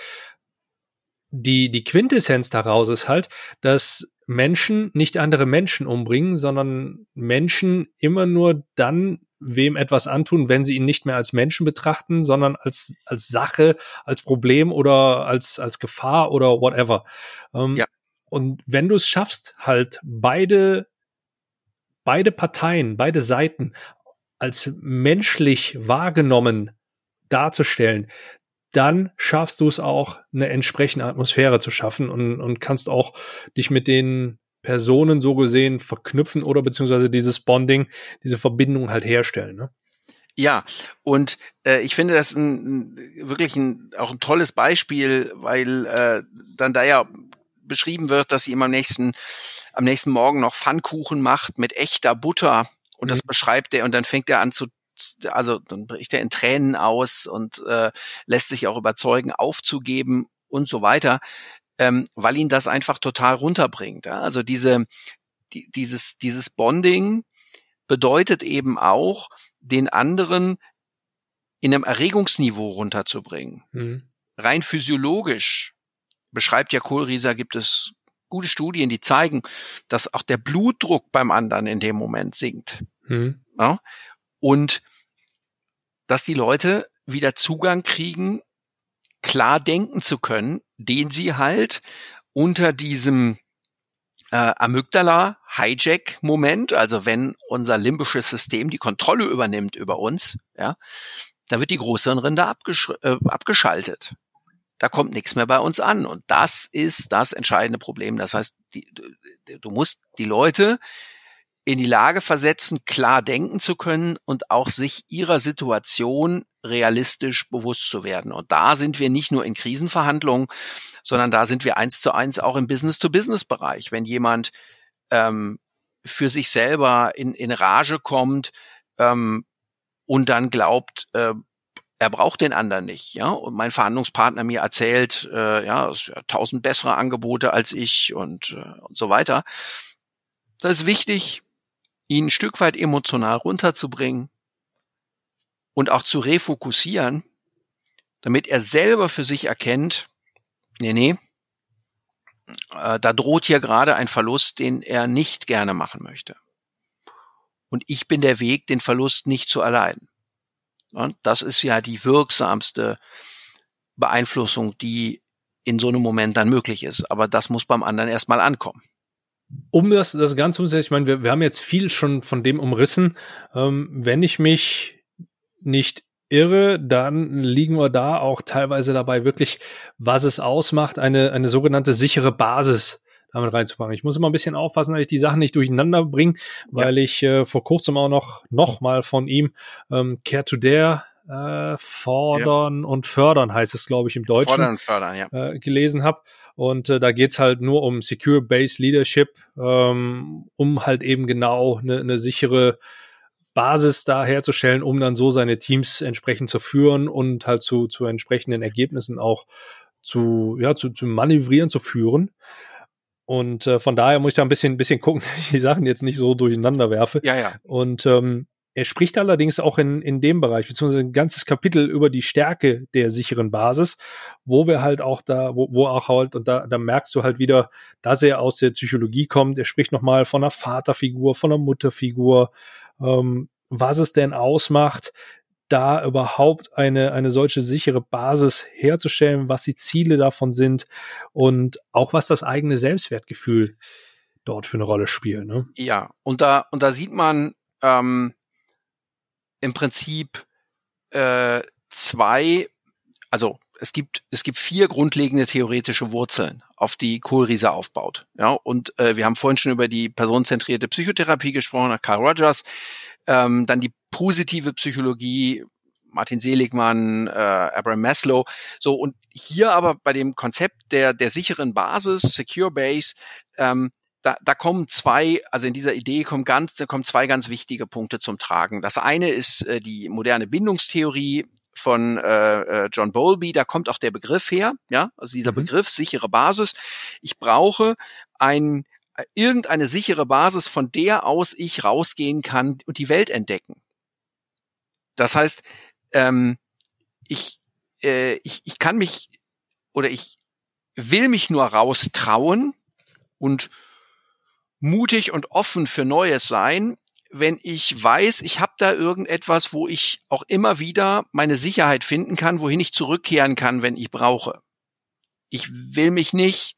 die, die Quintessenz daraus ist halt, dass Menschen nicht andere Menschen umbringen, sondern Menschen immer nur dann wem etwas antun, wenn sie ihn nicht mehr als Menschen betrachten, sondern als, als Sache, als Problem oder als, als Gefahr oder whatever. Ähm, ja. Und wenn du es schaffst, halt beide, beide Parteien, beide Seiten als menschlich wahrgenommen darzustellen, dann schaffst du es auch, eine entsprechende Atmosphäre zu schaffen und, und kannst auch dich mit den Personen so gesehen verknüpfen oder beziehungsweise dieses Bonding, diese Verbindung halt herstellen. Ne? Ja, und äh, ich finde das ein, wirklich ein, auch ein tolles Beispiel, weil äh, dann da ja beschrieben wird, dass sie ihm am nächsten, am nächsten Morgen noch Pfannkuchen macht mit echter Butter. Und mhm. das beschreibt er und dann fängt er an zu also dann bricht er in Tränen aus und äh, lässt sich auch überzeugen, aufzugeben und so weiter, ähm, weil ihn das einfach total runterbringt. Ja? Also diese, die, dieses, dieses Bonding bedeutet eben auch, den anderen in einem Erregungsniveau runterzubringen. Mhm. Rein physiologisch beschreibt ja Kohlrieser, gibt es gute Studien, die zeigen, dass auch der Blutdruck beim anderen in dem Moment sinkt. Mhm. Ja? Und dass die Leute wieder Zugang kriegen, klar denken zu können, den sie halt unter diesem äh, Amygdala-Hijack-Moment, also wenn unser limbisches System die Kontrolle übernimmt über uns, ja, da wird die Großhirnrinde abgesch äh, abgeschaltet. Da kommt nichts mehr bei uns an. Und das ist das entscheidende Problem. Das heißt, die, du musst die Leute in die Lage versetzen, klar denken zu können und auch sich ihrer Situation realistisch bewusst zu werden. Und da sind wir nicht nur in Krisenverhandlungen, sondern da sind wir eins zu eins auch im Business-to-Business-Bereich. Wenn jemand ähm, für sich selber in, in Rage kommt ähm, und dann glaubt, äh, er braucht den anderen nicht, ja. Und mein Verhandlungspartner mir erzählt, äh, ja, tausend bessere Angebote als ich und, äh, und so weiter. Das ist wichtig, ihn ein Stück weit emotional runterzubringen und auch zu refokussieren, damit er selber für sich erkennt, nee, nee, äh, da droht hier gerade ein Verlust, den er nicht gerne machen möchte. Und ich bin der Weg, den Verlust nicht zu erleiden. Und das ist ja die wirksamste Beeinflussung, die in so einem Moment dann möglich ist. Aber das muss beim anderen erstmal ankommen um das, das Ganze umzusetzen, ich meine, wir, wir haben jetzt viel schon von dem umrissen. Ähm, wenn ich mich nicht irre, dann liegen wir da auch teilweise dabei wirklich, was es ausmacht, eine, eine sogenannte sichere Basis damit reinzufangen. Ich muss immer ein bisschen aufpassen, dass ich die Sachen nicht durcheinander bringe, weil ja. ich äh, vor kurzem auch noch, noch mal von ihm ähm, Care to Dare äh, fordern ja. und fördern heißt es, glaube ich, im Deutschen. Fordern und fördern, ja. Äh, gelesen habe. Und äh, da geht's halt nur um Secure Base Leadership, ähm, um halt eben genau eine, eine sichere Basis da herzustellen, um dann so seine Teams entsprechend zu führen und halt zu, zu entsprechenden Ergebnissen auch zu, ja, zu, zu manövrieren, zu führen. Und äh, von daher muss ich da ein bisschen, bisschen gucken, dass [laughs] ich die Sachen jetzt nicht so durcheinander werfe. Ja, ja. Und ähm, er spricht allerdings auch in, in dem Bereich, beziehungsweise ein ganzes Kapitel über die Stärke der sicheren Basis, wo wir halt auch da, wo, wo auch halt, und da, da merkst du halt wieder, dass er aus der Psychologie kommt, er spricht nochmal von einer Vaterfigur, von einer Mutterfigur, ähm, was es denn ausmacht, da überhaupt eine, eine solche sichere Basis herzustellen, was die Ziele davon sind und auch was das eigene Selbstwertgefühl dort für eine Rolle spielt. Ne? Ja, und da, und da sieht man ähm, im Prinzip äh, zwei, also es gibt, es gibt vier grundlegende theoretische Wurzeln, auf die Kohlriese aufbaut. Ja, und äh, wir haben vorhin schon über die personenzentrierte Psychotherapie gesprochen, nach Carl Rogers. Ähm, dann die positive Psychologie, Martin Seligmann, äh, Abraham Maslow. So, und hier aber bei dem Konzept der, der sicheren Basis, Secure Base, ähm, da, da kommen zwei, also in dieser Idee kommen ganz, da kommen zwei ganz wichtige Punkte zum Tragen. Das eine ist äh, die moderne Bindungstheorie, von äh, äh, John Bowlby, da kommt auch der Begriff her, ja, also dieser mhm. Begriff sichere Basis. Ich brauche ein äh, irgendeine sichere Basis, von der aus ich rausgehen kann und die Welt entdecken. Das heißt, ähm, ich, äh, ich, ich kann mich oder ich will mich nur raustrauen und mutig und offen für Neues sein, wenn ich weiß, ich habe da irgendetwas, wo ich auch immer wieder meine Sicherheit finden kann, wohin ich zurückkehren kann, wenn ich brauche. Ich will mich nicht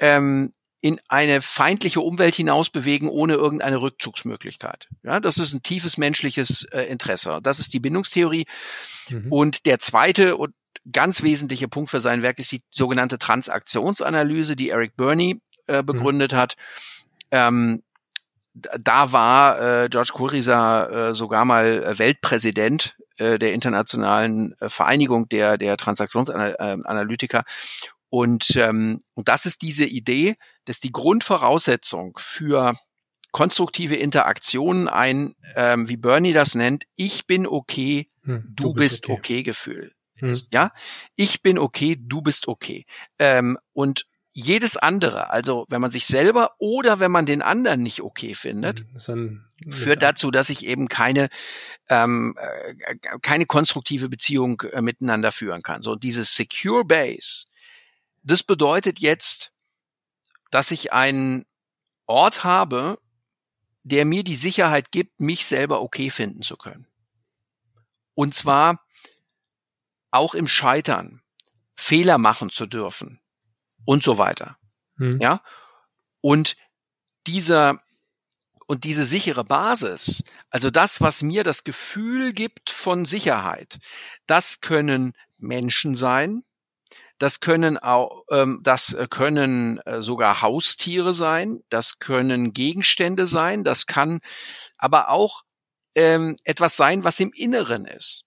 ähm, in eine feindliche Umwelt hinaus bewegen ohne irgendeine Rückzugsmöglichkeit. Ja, das ist ein tiefes menschliches äh, Interesse. Das ist die Bindungstheorie. Mhm. Und der zweite und ganz wesentliche Punkt für sein Werk ist die sogenannte Transaktionsanalyse, die Eric Burney äh, begründet mhm. hat. Ähm, da war äh, George Kurisa äh, sogar mal äh, Weltpräsident äh, der internationalen äh, Vereinigung der, der Transaktionsanalytiker. Und, ähm, und das ist diese Idee, dass die Grundvoraussetzung für konstruktive Interaktionen ein, ähm, wie Bernie das nennt, ich bin okay, hm, du, du, bist, okay, okay Gefühl. Hm. Ja, ich bin okay, du bist okay. Ähm, und jedes andere, also wenn man sich selber oder wenn man den anderen nicht okay findet, mhm, führt dazu, dass ich eben keine ähm, äh, keine konstruktive Beziehung äh, miteinander führen kann. So dieses Secure Base, das bedeutet jetzt, dass ich einen Ort habe, der mir die Sicherheit gibt, mich selber okay finden zu können. Und zwar auch im Scheitern, Fehler machen zu dürfen und so weiter. Hm. Ja. Und dieser, und diese sichere Basis, also das, was mir das Gefühl gibt von Sicherheit, das können Menschen sein, das können auch, ähm, das können äh, sogar Haustiere sein, das können Gegenstände sein, das kann aber auch ähm, etwas sein, was im Inneren ist.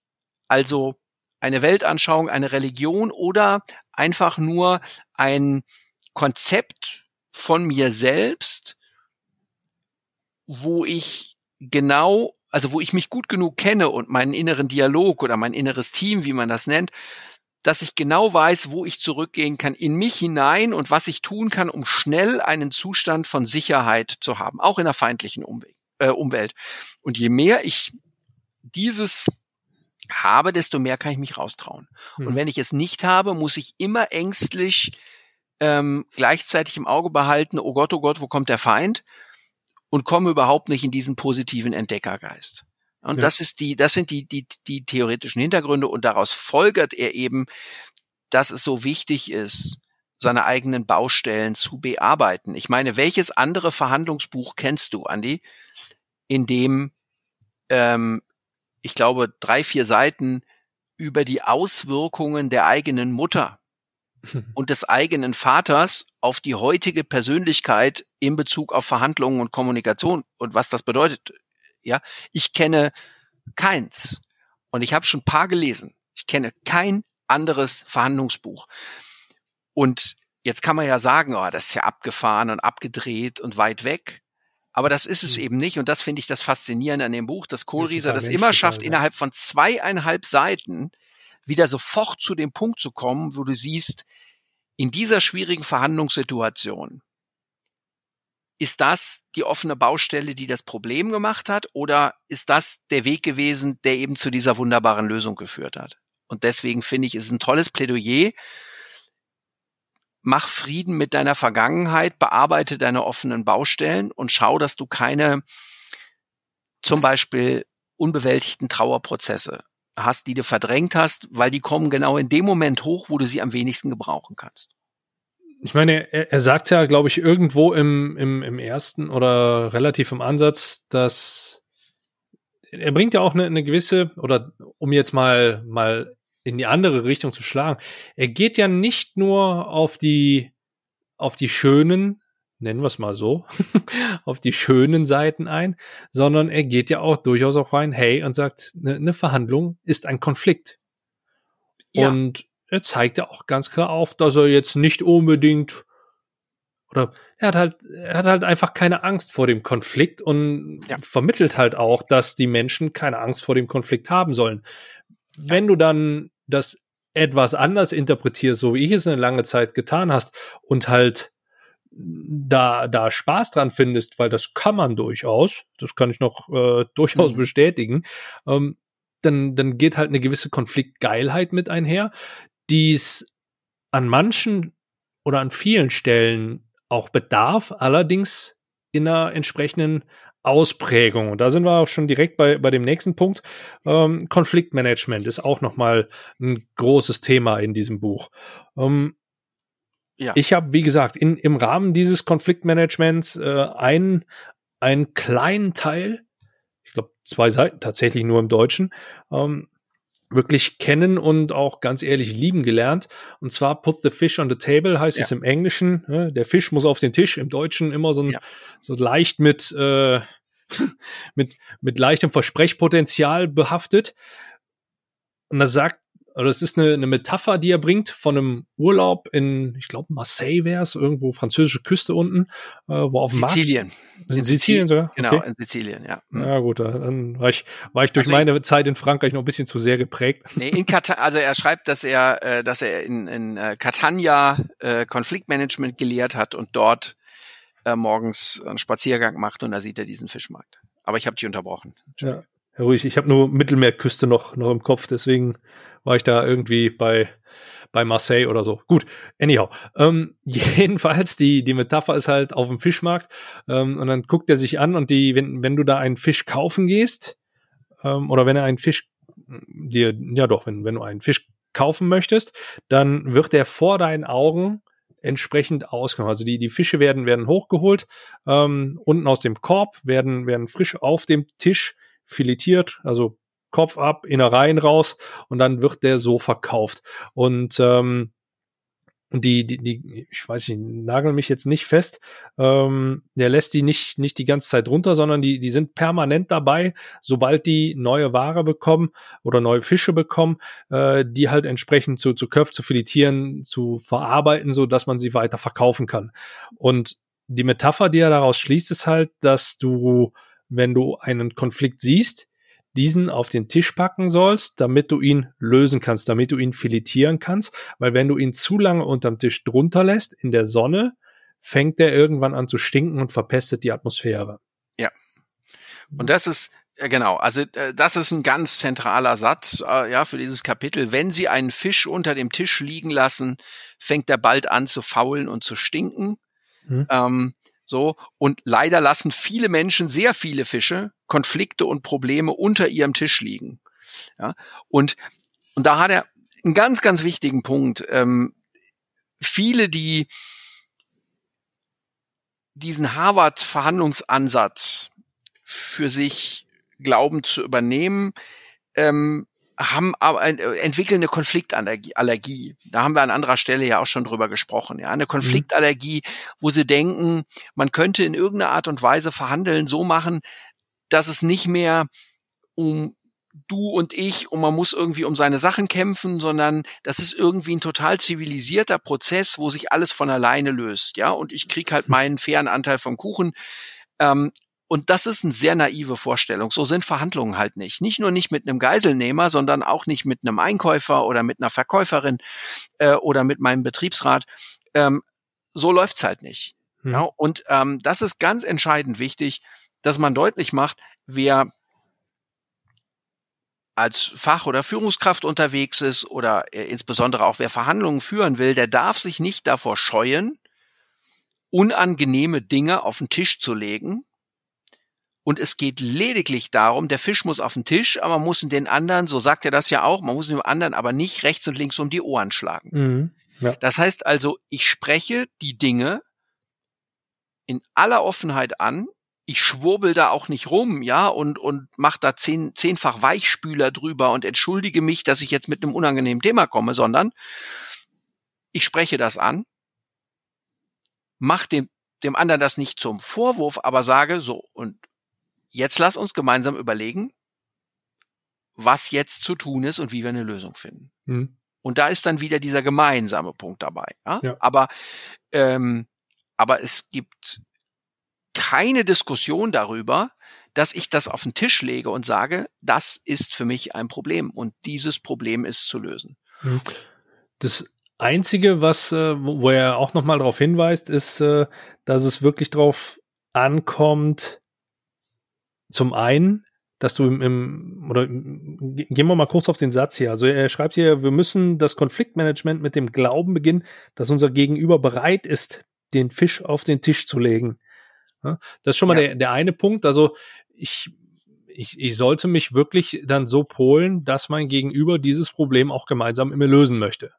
Also eine Weltanschauung, eine Religion oder einfach nur ein Konzept von mir selbst, wo ich genau, also wo ich mich gut genug kenne und meinen inneren Dialog oder mein inneres Team, wie man das nennt, dass ich genau weiß, wo ich zurückgehen kann in mich hinein und was ich tun kann, um schnell einen Zustand von Sicherheit zu haben, auch in einer feindlichen äh, Umwelt. Und je mehr ich dieses habe, desto mehr kann ich mich raustrauen. Hm. Und wenn ich es nicht habe, muss ich immer ängstlich ähm, gleichzeitig im Auge behalten, oh Gott, oh Gott, wo kommt der Feind? Und komme überhaupt nicht in diesen positiven Entdeckergeist. Und ja. das ist die, das sind die, die, die theoretischen Hintergründe und daraus folgert er eben, dass es so wichtig ist, seine eigenen Baustellen zu bearbeiten. Ich meine, welches andere Verhandlungsbuch kennst du, Andi, in dem ähm, ich glaube, drei, vier Seiten über die Auswirkungen der eigenen Mutter [laughs] und des eigenen Vaters auf die heutige Persönlichkeit in Bezug auf Verhandlungen und Kommunikation und was das bedeutet. Ja, ich kenne keins und ich habe schon ein paar gelesen. Ich kenne kein anderes Verhandlungsbuch. Und Jetzt kann man ja sagen, oh, das ist ja abgefahren und abgedreht und weit weg. Aber das ist es mhm. eben nicht. Und das finde ich das Faszinierende an dem Buch, dass Kohlrieser das, das immer schafft, ja. innerhalb von zweieinhalb Seiten wieder sofort zu dem Punkt zu kommen, wo du siehst, in dieser schwierigen Verhandlungssituation, ist das die offene Baustelle, die das Problem gemacht hat, oder ist das der Weg gewesen, der eben zu dieser wunderbaren Lösung geführt hat? Und deswegen finde ich, ist es ein tolles Plädoyer. Mach Frieden mit deiner Vergangenheit, bearbeite deine offenen Baustellen und schau, dass du keine zum Beispiel unbewältigten Trauerprozesse hast, die du verdrängt hast, weil die kommen genau in dem Moment hoch, wo du sie am wenigsten gebrauchen kannst. Ich meine, er, er sagt ja, glaube ich, irgendwo im, im, im ersten oder relativ im Ansatz, dass er bringt ja auch eine, eine gewisse, oder um jetzt mal, mal in die andere Richtung zu schlagen, er geht ja nicht nur auf die, auf die schönen nennen wir es mal so, [laughs] auf die schönen Seiten ein, sondern er geht ja auch durchaus auch rein, hey, und sagt, eine ne Verhandlung ist ein Konflikt. Ja. Und er zeigt ja auch ganz klar auf, dass er jetzt nicht unbedingt oder er hat halt, er hat halt einfach keine Angst vor dem Konflikt und ja. vermittelt halt auch, dass die Menschen keine Angst vor dem Konflikt haben sollen. Wenn du dann das etwas anders interpretierst, so wie ich es eine lange Zeit getan hast und halt da, da Spaß dran findest, weil das kann man durchaus, das kann ich noch äh, durchaus mhm. bestätigen, ähm, dann, dann geht halt eine gewisse Konfliktgeilheit mit einher, die es an manchen oder an vielen Stellen auch bedarf, allerdings in einer entsprechenden Ausprägung. Und da sind wir auch schon direkt bei, bei dem nächsten Punkt. Ähm, Konfliktmanagement ist auch nochmal ein großes Thema in diesem Buch. Ähm, ja. Ich habe, wie gesagt, in, im Rahmen dieses Konfliktmanagements äh, einen, einen kleinen Teil, ich glaube zwei Seiten tatsächlich nur im Deutschen, ähm, wirklich kennen und auch ganz ehrlich lieben gelernt. Und zwar Put the Fish on the Table heißt ja. es im Englischen. Ne? Der Fisch muss auf den Tisch. Im Deutschen immer so, ein, ja. so leicht mit, äh, mit, mit leichtem Versprechpotenzial behaftet. Und da sagt oder es ist eine, eine Metapher, die er bringt von einem Urlaub in, ich glaube, Marseille wäre es, irgendwo französische Küste unten, äh, wo auf dem Sizilien. In, in Sizilien sogar? Genau, okay. in Sizilien, ja. Mhm. Ja, gut, dann war ich, war ich durch also meine in, Zeit in Frankreich noch ein bisschen zu sehr geprägt. Nee, in Katar, also er schreibt, dass er, äh, dass er in, in äh, Catania äh, Konfliktmanagement gelehrt hat und dort äh, morgens einen Spaziergang macht und da sieht er diesen Fischmarkt. Aber ich habe dich unterbrochen. Ja, ruhig. Ich habe nur Mittelmeerküste noch, noch im Kopf, deswegen war ich da irgendwie bei bei Marseille oder so. Gut, anyhow. Ähm, [laughs] jedenfalls, die, die Metapher ist halt auf dem Fischmarkt ähm, und dann guckt er sich an und die, wenn, wenn du da einen Fisch kaufen gehst, ähm, oder wenn er einen Fisch dir, ja doch, wenn, wenn du einen Fisch kaufen möchtest, dann wird er vor deinen Augen entsprechend ausgenommen. Also die, die Fische werden, werden hochgeholt, ähm, unten aus dem Korb, werden, werden frisch auf dem Tisch filetiert, also Kopf ab, Innereien raus und dann wird der so verkauft. Und ähm, die, die, die, ich weiß nicht, nagel mich jetzt nicht fest. Ähm, der lässt die nicht, nicht die ganze Zeit runter, sondern die, die sind permanent dabei, sobald die neue Ware bekommen oder neue Fische bekommen, äh, die halt entsprechend zu, zu Köpf, zu filetieren, zu verarbeiten, so dass man sie weiter verkaufen kann. Und die Metapher, die er daraus schließt, ist halt, dass du, wenn du einen Konflikt siehst, diesen auf den Tisch packen sollst, damit du ihn lösen kannst, damit du ihn filetieren kannst, weil wenn du ihn zu lange unterm Tisch drunter lässt, in der Sonne, fängt er irgendwann an zu stinken und verpestet die Atmosphäre. Ja. Und das ist, Genau, also äh, das ist ein ganz zentraler Satz äh, ja für dieses Kapitel. Wenn Sie einen Fisch unter dem Tisch liegen lassen, fängt er bald an zu faulen und zu stinken. Hm. Ähm, so, und leider lassen viele Menschen, sehr viele Fische, Konflikte und Probleme unter ihrem Tisch liegen. Ja, und, und da hat er einen ganz, ganz wichtigen Punkt. Ähm, viele, die diesen Harvard-Verhandlungsansatz für sich glauben zu übernehmen, ähm, haben aber äh, entwickeln eine Konfliktallergie. Da haben wir an anderer Stelle ja auch schon drüber gesprochen. Ja, eine mhm. Konfliktallergie, wo sie denken, man könnte in irgendeiner Art und Weise verhandeln, so machen, dass es nicht mehr um du und ich und man muss irgendwie um seine Sachen kämpfen, sondern das ist irgendwie ein total zivilisierter Prozess, wo sich alles von alleine löst, ja. Und ich krieg halt meinen fairen Anteil vom Kuchen. Ähm, und das ist eine sehr naive Vorstellung. So sind Verhandlungen halt nicht. Nicht nur nicht mit einem Geiselnehmer, sondern auch nicht mit einem Einkäufer oder mit einer Verkäuferin äh, oder mit meinem Betriebsrat. Ähm, so läuft's halt nicht. Hm. Ja, und ähm, das ist ganz entscheidend wichtig, dass man deutlich macht, wer als Fach- oder Führungskraft unterwegs ist oder äh, insbesondere auch wer Verhandlungen führen will, der darf sich nicht davor scheuen, unangenehme Dinge auf den Tisch zu legen. Und es geht lediglich darum, der Fisch muss auf den Tisch, aber man muss den anderen, so sagt er das ja auch, man muss dem anderen aber nicht rechts und links um die Ohren schlagen. Mhm, ja. Das heißt also, ich spreche die Dinge in aller Offenheit an, ich schwurbel da auch nicht rum, ja, und, und mach da zehn, zehnfach Weichspüler drüber und entschuldige mich, dass ich jetzt mit einem unangenehmen Thema komme, sondern ich spreche das an, mach dem, dem anderen das nicht zum Vorwurf, aber sage so, und jetzt lass uns gemeinsam überlegen, was jetzt zu tun ist und wie wir eine Lösung finden. Mhm. Und da ist dann wieder dieser gemeinsame Punkt dabei. Ja? ja. Aber, ähm, aber es gibt keine Diskussion darüber, dass ich das auf den Tisch lege und sage, das ist für mich ein Problem und dieses Problem ist zu lösen. Mhm. Das Einzige, was, äh, wo er auch nochmal darauf hinweist, ist, äh, dass es wirklich darauf ankommt, zum einen, dass du im, im oder gehen wir mal kurz auf den Satz hier. Also er schreibt hier, wir müssen das Konfliktmanagement mit dem Glauben beginnen, dass unser Gegenüber bereit ist, den Fisch auf den Tisch zu legen. Das ist schon mal ja. der, der eine Punkt. Also ich, ich, ich sollte mich wirklich dann so polen, dass mein Gegenüber dieses Problem auch gemeinsam immer lösen möchte.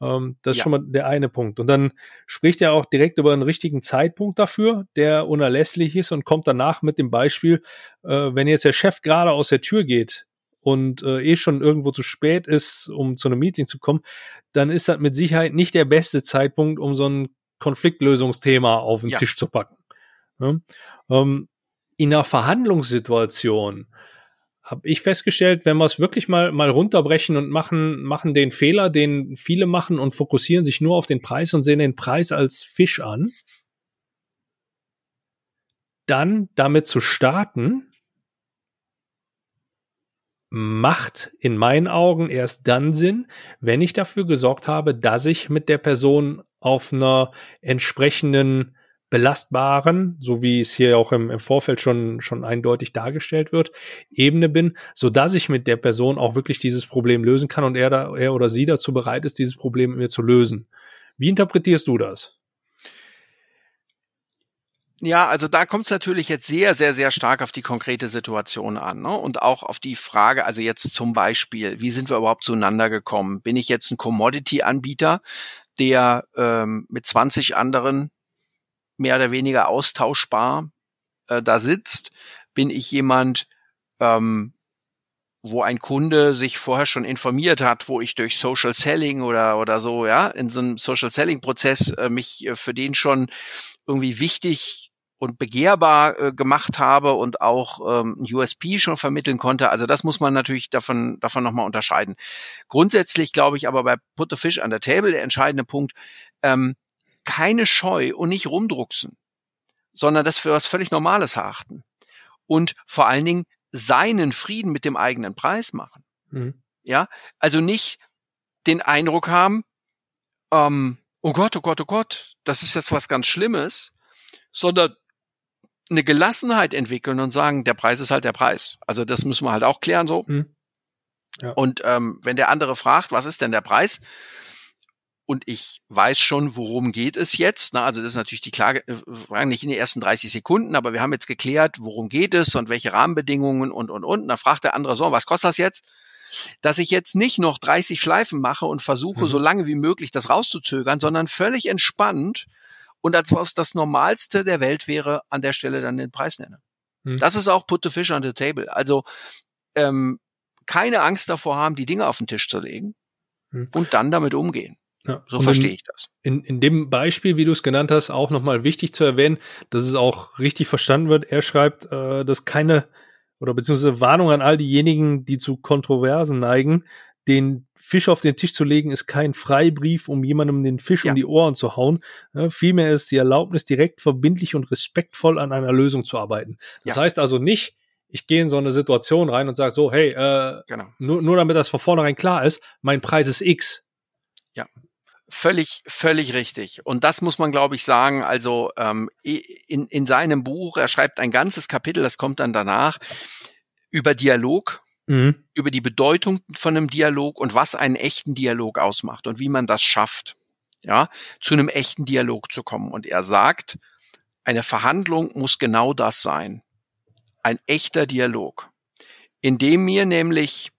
Ähm, das ist ja. schon mal der eine Punkt. Und dann spricht er auch direkt über einen richtigen Zeitpunkt dafür, der unerlässlich ist und kommt danach mit dem Beispiel, äh, wenn jetzt der Chef gerade aus der Tür geht und äh, eh schon irgendwo zu spät ist, um zu einem Meeting zu kommen, dann ist das mit Sicherheit nicht der beste Zeitpunkt, um so ein Konfliktlösungsthema auf den ja. Tisch zu packen. Ja? Ähm, in einer Verhandlungssituation habe ich festgestellt, wenn wir es wirklich mal mal runterbrechen und machen machen den Fehler, den viele machen und fokussieren sich nur auf den Preis und sehen den Preis als Fisch an, dann damit zu starten, macht in meinen Augen erst dann Sinn, wenn ich dafür gesorgt habe, dass ich mit der Person auf einer entsprechenden belastbaren, so wie es hier auch im, im, Vorfeld schon, schon eindeutig dargestellt wird, Ebene bin, so dass ich mit der Person auch wirklich dieses Problem lösen kann und er, da, er oder sie dazu bereit ist, dieses Problem mit mir zu lösen. Wie interpretierst du das? Ja, also da kommt es natürlich jetzt sehr, sehr, sehr stark auf die konkrete Situation an ne? und auch auf die Frage, also jetzt zum Beispiel, wie sind wir überhaupt zueinander gekommen? Bin ich jetzt ein Commodity-Anbieter, der ähm, mit 20 anderen mehr oder weniger austauschbar äh, da sitzt? Bin ich jemand, ähm, wo ein Kunde sich vorher schon informiert hat, wo ich durch Social Selling oder oder so, ja, in so einem Social Selling Prozess äh, mich äh, für den schon irgendwie wichtig und begehrbar äh, gemacht habe und auch ähm, USP schon vermitteln konnte. Also das muss man natürlich davon davon nochmal unterscheiden. Grundsätzlich glaube ich aber bei Put the Fish on the Table der entscheidende Punkt, ähm, keine Scheu und nicht rumdrucksen, sondern das für was völlig Normales erachten. Und vor allen Dingen seinen Frieden mit dem eigenen Preis machen. Mhm. Ja, also nicht den Eindruck haben, ähm, oh Gott, oh Gott, oh Gott, das ist jetzt was ganz Schlimmes, sondern eine Gelassenheit entwickeln und sagen, der Preis ist halt der Preis. Also das müssen wir halt auch klären so. Mhm. Ja. Und ähm, wenn der andere fragt, was ist denn der Preis? Und ich weiß schon, worum geht es jetzt. Na, also das ist natürlich die Klage, äh, nicht in den ersten 30 Sekunden, aber wir haben jetzt geklärt, worum geht es und welche Rahmenbedingungen und, und, und. Und dann fragt der andere so, was kostet das jetzt? Dass ich jetzt nicht noch 30 Schleifen mache und versuche, mhm. so lange wie möglich das rauszuzögern, sondern völlig entspannt und als was das Normalste der Welt wäre, an der Stelle dann den Preis nenne. Mhm. Das ist auch put the fish on the table. Also ähm, keine Angst davor haben, die Dinge auf den Tisch zu legen mhm. und dann damit umgehen. Ja, so verstehe ich das. In, in dem Beispiel, wie du es genannt hast, auch nochmal wichtig zu erwähnen, dass es auch richtig verstanden wird. Er schreibt, äh, dass keine oder beziehungsweise Warnung an all diejenigen, die zu Kontroversen neigen, den Fisch auf den Tisch zu legen, ist kein Freibrief, um jemandem den Fisch ja. um die Ohren zu hauen. Ja, vielmehr ist die Erlaubnis, direkt, verbindlich und respektvoll an einer Lösung zu arbeiten. Das ja. heißt also nicht, ich gehe in so eine Situation rein und sage so, hey, äh, genau. nur, nur damit das von vornherein klar ist, mein Preis ist X. Ja, Völlig, völlig richtig. Und das muss man, glaube ich, sagen. Also ähm, in, in seinem Buch, er schreibt ein ganzes Kapitel, das kommt dann danach, über Dialog, mhm. über die Bedeutung von einem Dialog und was einen echten Dialog ausmacht und wie man das schafft, ja, zu einem echten Dialog zu kommen. Und er sagt, eine Verhandlung muss genau das sein. Ein echter Dialog, in dem mir nämlich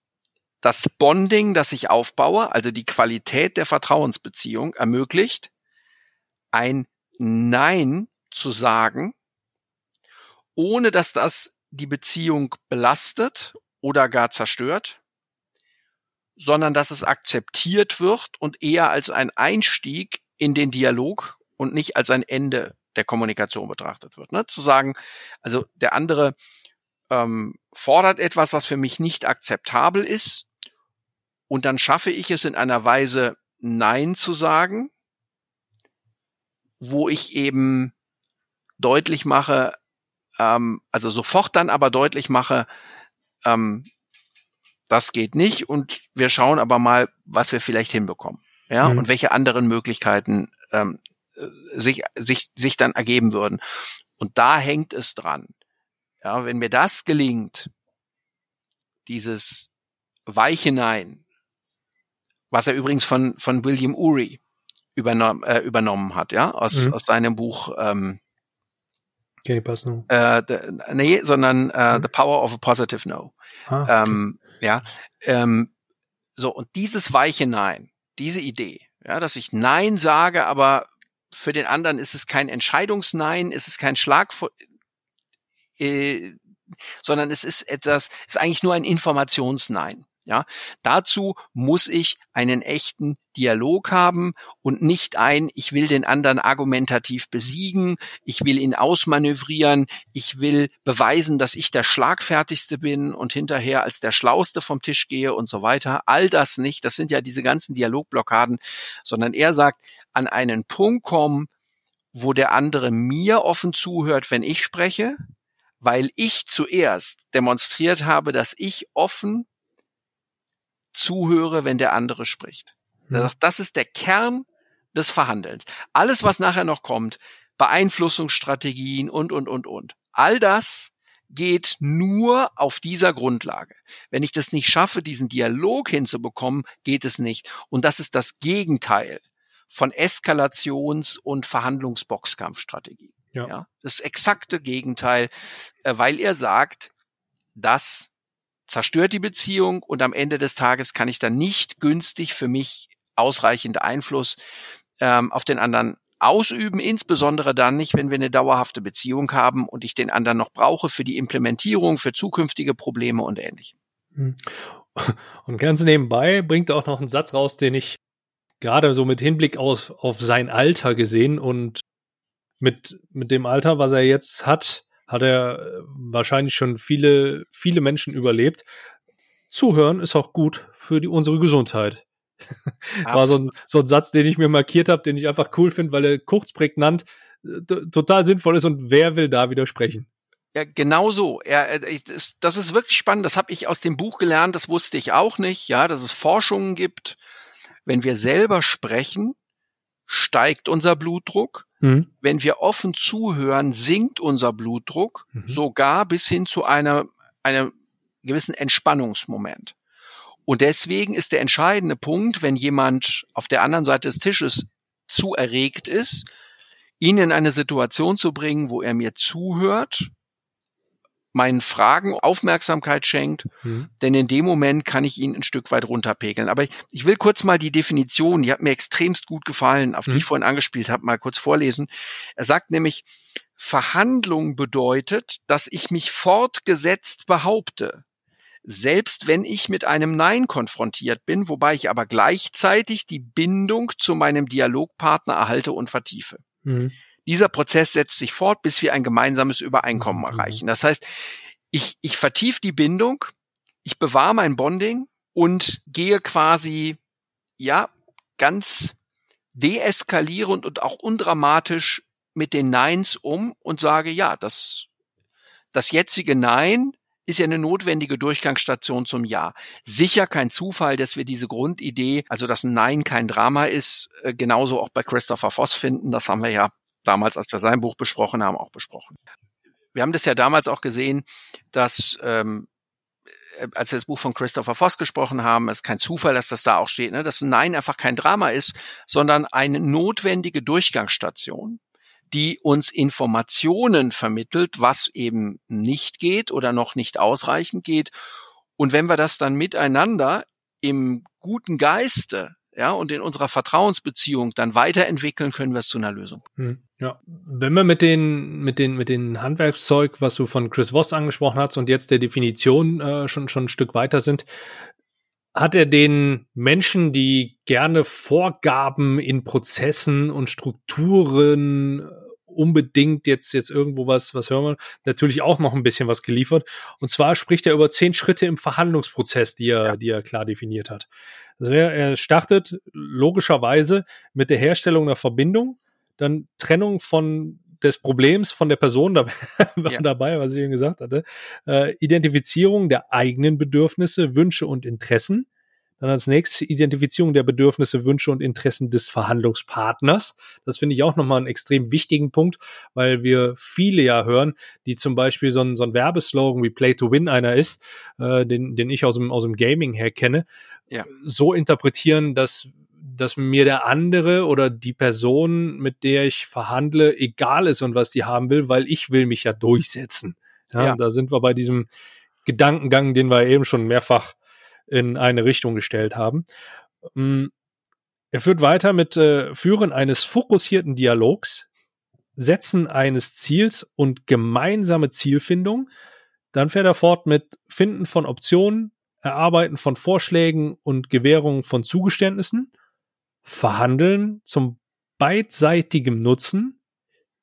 das Bonding, das ich aufbaue, also die Qualität der Vertrauensbeziehung ermöglicht, ein Nein zu sagen, ohne dass das die Beziehung belastet oder gar zerstört, sondern dass es akzeptiert wird und eher als ein Einstieg in den Dialog und nicht als ein Ende der Kommunikation betrachtet wird. Ne? Zu sagen, also der andere ähm, fordert etwas, was für mich nicht akzeptabel ist, und dann schaffe ich es in einer Weise, Nein zu sagen, wo ich eben deutlich mache, ähm, also sofort dann aber deutlich mache, ähm, das geht nicht und wir schauen aber mal, was wir vielleicht hinbekommen. Ja, mhm. und welche anderen Möglichkeiten ähm, sich, sich, sich dann ergeben würden. Und da hängt es dran. Ja, wenn mir das gelingt, dieses weiche Nein, was er übrigens von, von William Ury übernommen, äh, übernommen hat, ja, aus, mhm. aus seinem Buch, ähm, Okay, pass no. äh, nee, sondern äh, mhm. The Power of a Positive No. Ah, okay. ähm, ja, ähm, so, und dieses weiche Nein, diese Idee, ja, dass ich Nein sage, aber für den anderen ist es kein Entscheidungsnein, ist es kein Schlag, äh, sondern es ist etwas, ist eigentlich nur ein Informationsnein. Ja, dazu muss ich einen echten Dialog haben und nicht ein, ich will den anderen argumentativ besiegen, ich will ihn ausmanövrieren, ich will beweisen, dass ich der Schlagfertigste bin und hinterher als der Schlauste vom Tisch gehe und so weiter. All das nicht, das sind ja diese ganzen Dialogblockaden, sondern er sagt, an einen Punkt kommen, wo der andere mir offen zuhört, wenn ich spreche, weil ich zuerst demonstriert habe, dass ich offen zuhöre, wenn der andere spricht. Mhm. Das ist der Kern des Verhandelns. Alles, was nachher noch kommt, Beeinflussungsstrategien und, und, und, und. All das geht nur auf dieser Grundlage. Wenn ich das nicht schaffe, diesen Dialog hinzubekommen, geht es nicht. Und das ist das Gegenteil von Eskalations- und Verhandlungsboxkampfstrategie. Ja. ja. Das exakte Gegenteil, äh, weil er sagt, dass zerstört die Beziehung und am Ende des Tages kann ich dann nicht günstig für mich ausreichend Einfluss ähm, auf den anderen ausüben, insbesondere dann nicht, wenn wir eine dauerhafte Beziehung haben und ich den anderen noch brauche für die Implementierung, für zukünftige Probleme und ähnlichem. Hm. [laughs] Und ganz nebenbei bringt er auch noch einen Satz raus, den ich gerade so mit Hinblick auf, auf sein Alter gesehen und mit, mit dem Alter, was er jetzt hat, hat er äh, wahrscheinlich schon viele, viele Menschen überlebt. Zuhören ist auch gut für die, unsere Gesundheit. [laughs] War so ein, so ein Satz, den ich mir markiert habe, den ich einfach cool finde, weil er kurz prägnant äh, total sinnvoll ist und wer will da widersprechen? Ja, genau so. Er, das ist wirklich spannend. Das habe ich aus dem Buch gelernt. Das wusste ich auch nicht. Ja, dass es Forschungen gibt. Wenn wir selber sprechen, steigt unser Blutdruck. Mhm. Wenn wir offen zuhören, sinkt unser Blutdruck mhm. sogar bis hin zu einer, einem gewissen Entspannungsmoment. Und deswegen ist der entscheidende Punkt, wenn jemand auf der anderen Seite des Tisches zu erregt ist, ihn in eine Situation zu bringen, wo er mir zuhört meinen Fragen Aufmerksamkeit schenkt, mhm. denn in dem Moment kann ich ihn ein Stück weit runterpegeln. Aber ich, ich will kurz mal die Definition, die hat mir extremst gut gefallen, auf mhm. die ich vorhin angespielt habe, mal kurz vorlesen. Er sagt nämlich, Verhandlung bedeutet, dass ich mich fortgesetzt behaupte, selbst wenn ich mit einem Nein konfrontiert bin, wobei ich aber gleichzeitig die Bindung zu meinem Dialogpartner erhalte und vertiefe. Mhm. Dieser Prozess setzt sich fort, bis wir ein gemeinsames Übereinkommen mhm. erreichen. Das heißt, Ich, ich vertief die Bindung, ich bewahre mein Bonding und gehe quasi, ja, ganz deeskalierend und auch undramatisch mit den Neins um und sage, ja, das, das jetzige Nein ist ja eine notwendige Durchgangsstation zum Ja. Sicher kein Zufall, dass wir diese Grundidee, also dass ein Nein kein Drama ist, äh, genauso auch bei Christopher Voss finden. Das haben wir ja damals, als wir sein Buch besprochen haben, auch besprochen. Wir haben das ja damals auch gesehen, dass ähm, äh, als wir das Buch von Christopher Voss gesprochen haben, ist kein Zufall, dass das da auch steht, ne, dass Nein einfach kein Drama ist, sondern eine notwendige Durchgangsstation die uns Informationen vermittelt, was eben nicht geht oder noch nicht ausreichend geht. Und wenn wir das dann miteinander im guten Geiste ja, und in unserer Vertrauensbeziehung dann weiterentwickeln, können wir es zu einer Lösung. Hm, ja, wenn wir mit den mit den mit den Handwerkszeug, was du von Chris Voss angesprochen hast und jetzt der Definition äh, schon schon ein Stück weiter sind, hat er den Menschen, die gerne Vorgaben in Prozessen und Strukturen unbedingt jetzt, jetzt irgendwo was, was hören wir, natürlich auch noch ein bisschen was geliefert. Und zwar spricht er über zehn Schritte im Verhandlungsprozess, die er, ja. die er klar definiert hat. Also er, er startet logischerweise mit der Herstellung einer Verbindung, dann Trennung von des Problems von der Person da [laughs] war ja. dabei, was ich eben gesagt hatte, äh, Identifizierung der eigenen Bedürfnisse, Wünsche und Interessen, dann als nächstes Identifizierung der Bedürfnisse, Wünsche und Interessen des Verhandlungspartners. Das finde ich auch nochmal einen extrem wichtigen Punkt, weil wir viele ja hören, die zum Beispiel so ein, so ein Werbeslogan wie Play to Win einer ist, äh, den, den ich aus dem, aus dem Gaming her kenne, ja. so interpretieren, dass dass mir der andere oder die Person, mit der ich verhandle, egal ist und was die haben will, weil ich will mich ja durchsetzen. Ja, ja. da sind wir bei diesem Gedankengang, den wir eben schon mehrfach in eine Richtung gestellt haben. Mm, er führt weiter mit äh, Führen eines fokussierten Dialogs, Setzen eines Ziels und gemeinsame Zielfindung. Dann fährt er fort mit Finden von Optionen, Erarbeiten von Vorschlägen und Gewährung von Zugeständnissen, Verhandeln zum beidseitigen Nutzen,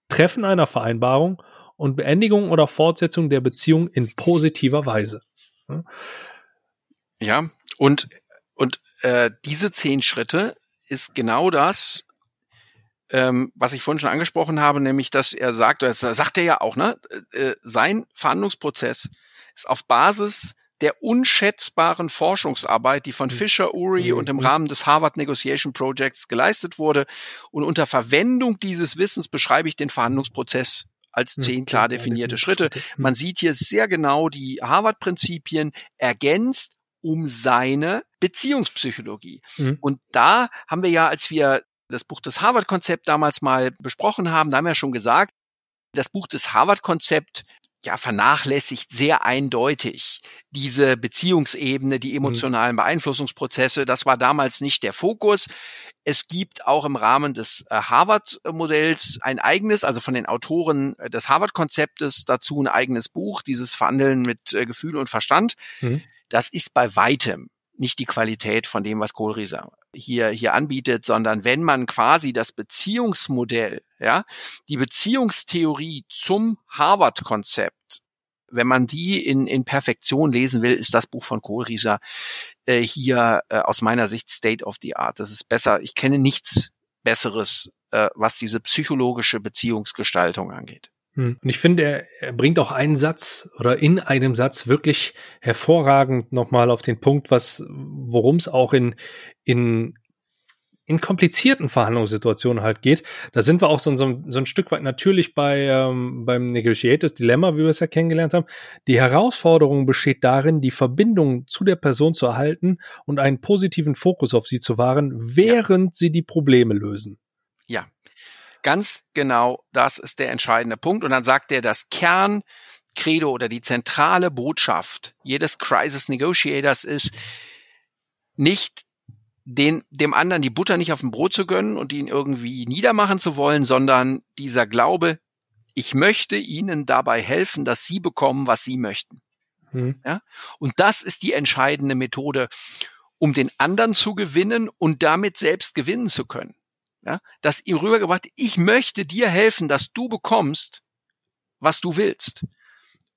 Treffen einer Vereinbarung und Beendigung oder Fortsetzung der Beziehung in positiver Weise. Ja, und, und äh, diese zehn Schritte ist genau das, ähm, was ich vorhin schon angesprochen habe, nämlich, dass er sagt, das sagt er ja auch, ne, äh, sein Verhandlungsprozess ist auf Basis der unschätzbaren Forschungsarbeit, die von mhm. Fisher, Uri mhm. und im Rahmen des Harvard Negotiation Projects geleistet wurde. Und unter Verwendung dieses Wissens beschreibe ich den Verhandlungsprozess als zehn klar definierte Schritte. Man sieht hier sehr genau die Harvard-Prinzipien ergänzt um seine Beziehungspsychologie. Mhm. Und da haben wir ja, als wir das Buch des Harvard-Konzept damals mal besprochen haben, da haben wir schon gesagt, das Buch des Harvard-Konzept ja vernachlässigt sehr eindeutig diese Beziehungsebene, die mhm. emotionalen Beeinflussungsprozesse. Das war damals nicht der Fokus. Es gibt auch im Rahmen des äh, Harvard-Modells ein eigenes, also von den Autoren äh, des Harvard-Konzeptes dazu ein eigenes Buch, dieses Verhandeln mit äh, Gefühl und Verstand. Mhm. Das ist bei weitem nicht die Qualität von dem, was Kohlrieser hier, hier anbietet, sondern wenn man quasi das Beziehungsmodell, ja, die Beziehungstheorie zum Harvard-Konzept, wenn man die in, in Perfektion lesen will, ist das Buch von Kohlrieser äh, hier äh, aus meiner Sicht State of the Art. Das ist besser. Ich kenne nichts Besseres, äh, was diese psychologische Beziehungsgestaltung angeht. Hm. Und ich finde, er, er bringt auch einen Satz oder in einem Satz wirklich hervorragend nochmal auf den Punkt, was, worum es auch in, in, in komplizierten Verhandlungssituationen halt geht. Da sind wir auch so, so, so ein Stück weit natürlich bei ähm, beim Negotiators Dilemma, wie wir es ja kennengelernt haben. Die Herausforderung besteht darin, die Verbindung zu der Person zu erhalten und einen positiven Fokus auf sie zu wahren, während ja. sie die Probleme lösen. Ja, Ganz genau, das ist der entscheidende Punkt. Und dann sagt er, das Kerncredo oder die zentrale Botschaft jedes Crisis Negotiators ist, nicht den, dem anderen die Butter nicht auf dem Brot zu gönnen und ihn irgendwie niedermachen zu wollen, sondern dieser Glaube, ich möchte ihnen dabei helfen, dass sie bekommen, was sie möchten. Hm. Ja? Und das ist die entscheidende Methode, um den anderen zu gewinnen und damit selbst gewinnen zu können ja, das ihm rübergebracht, ich möchte dir helfen, dass du bekommst, was du willst.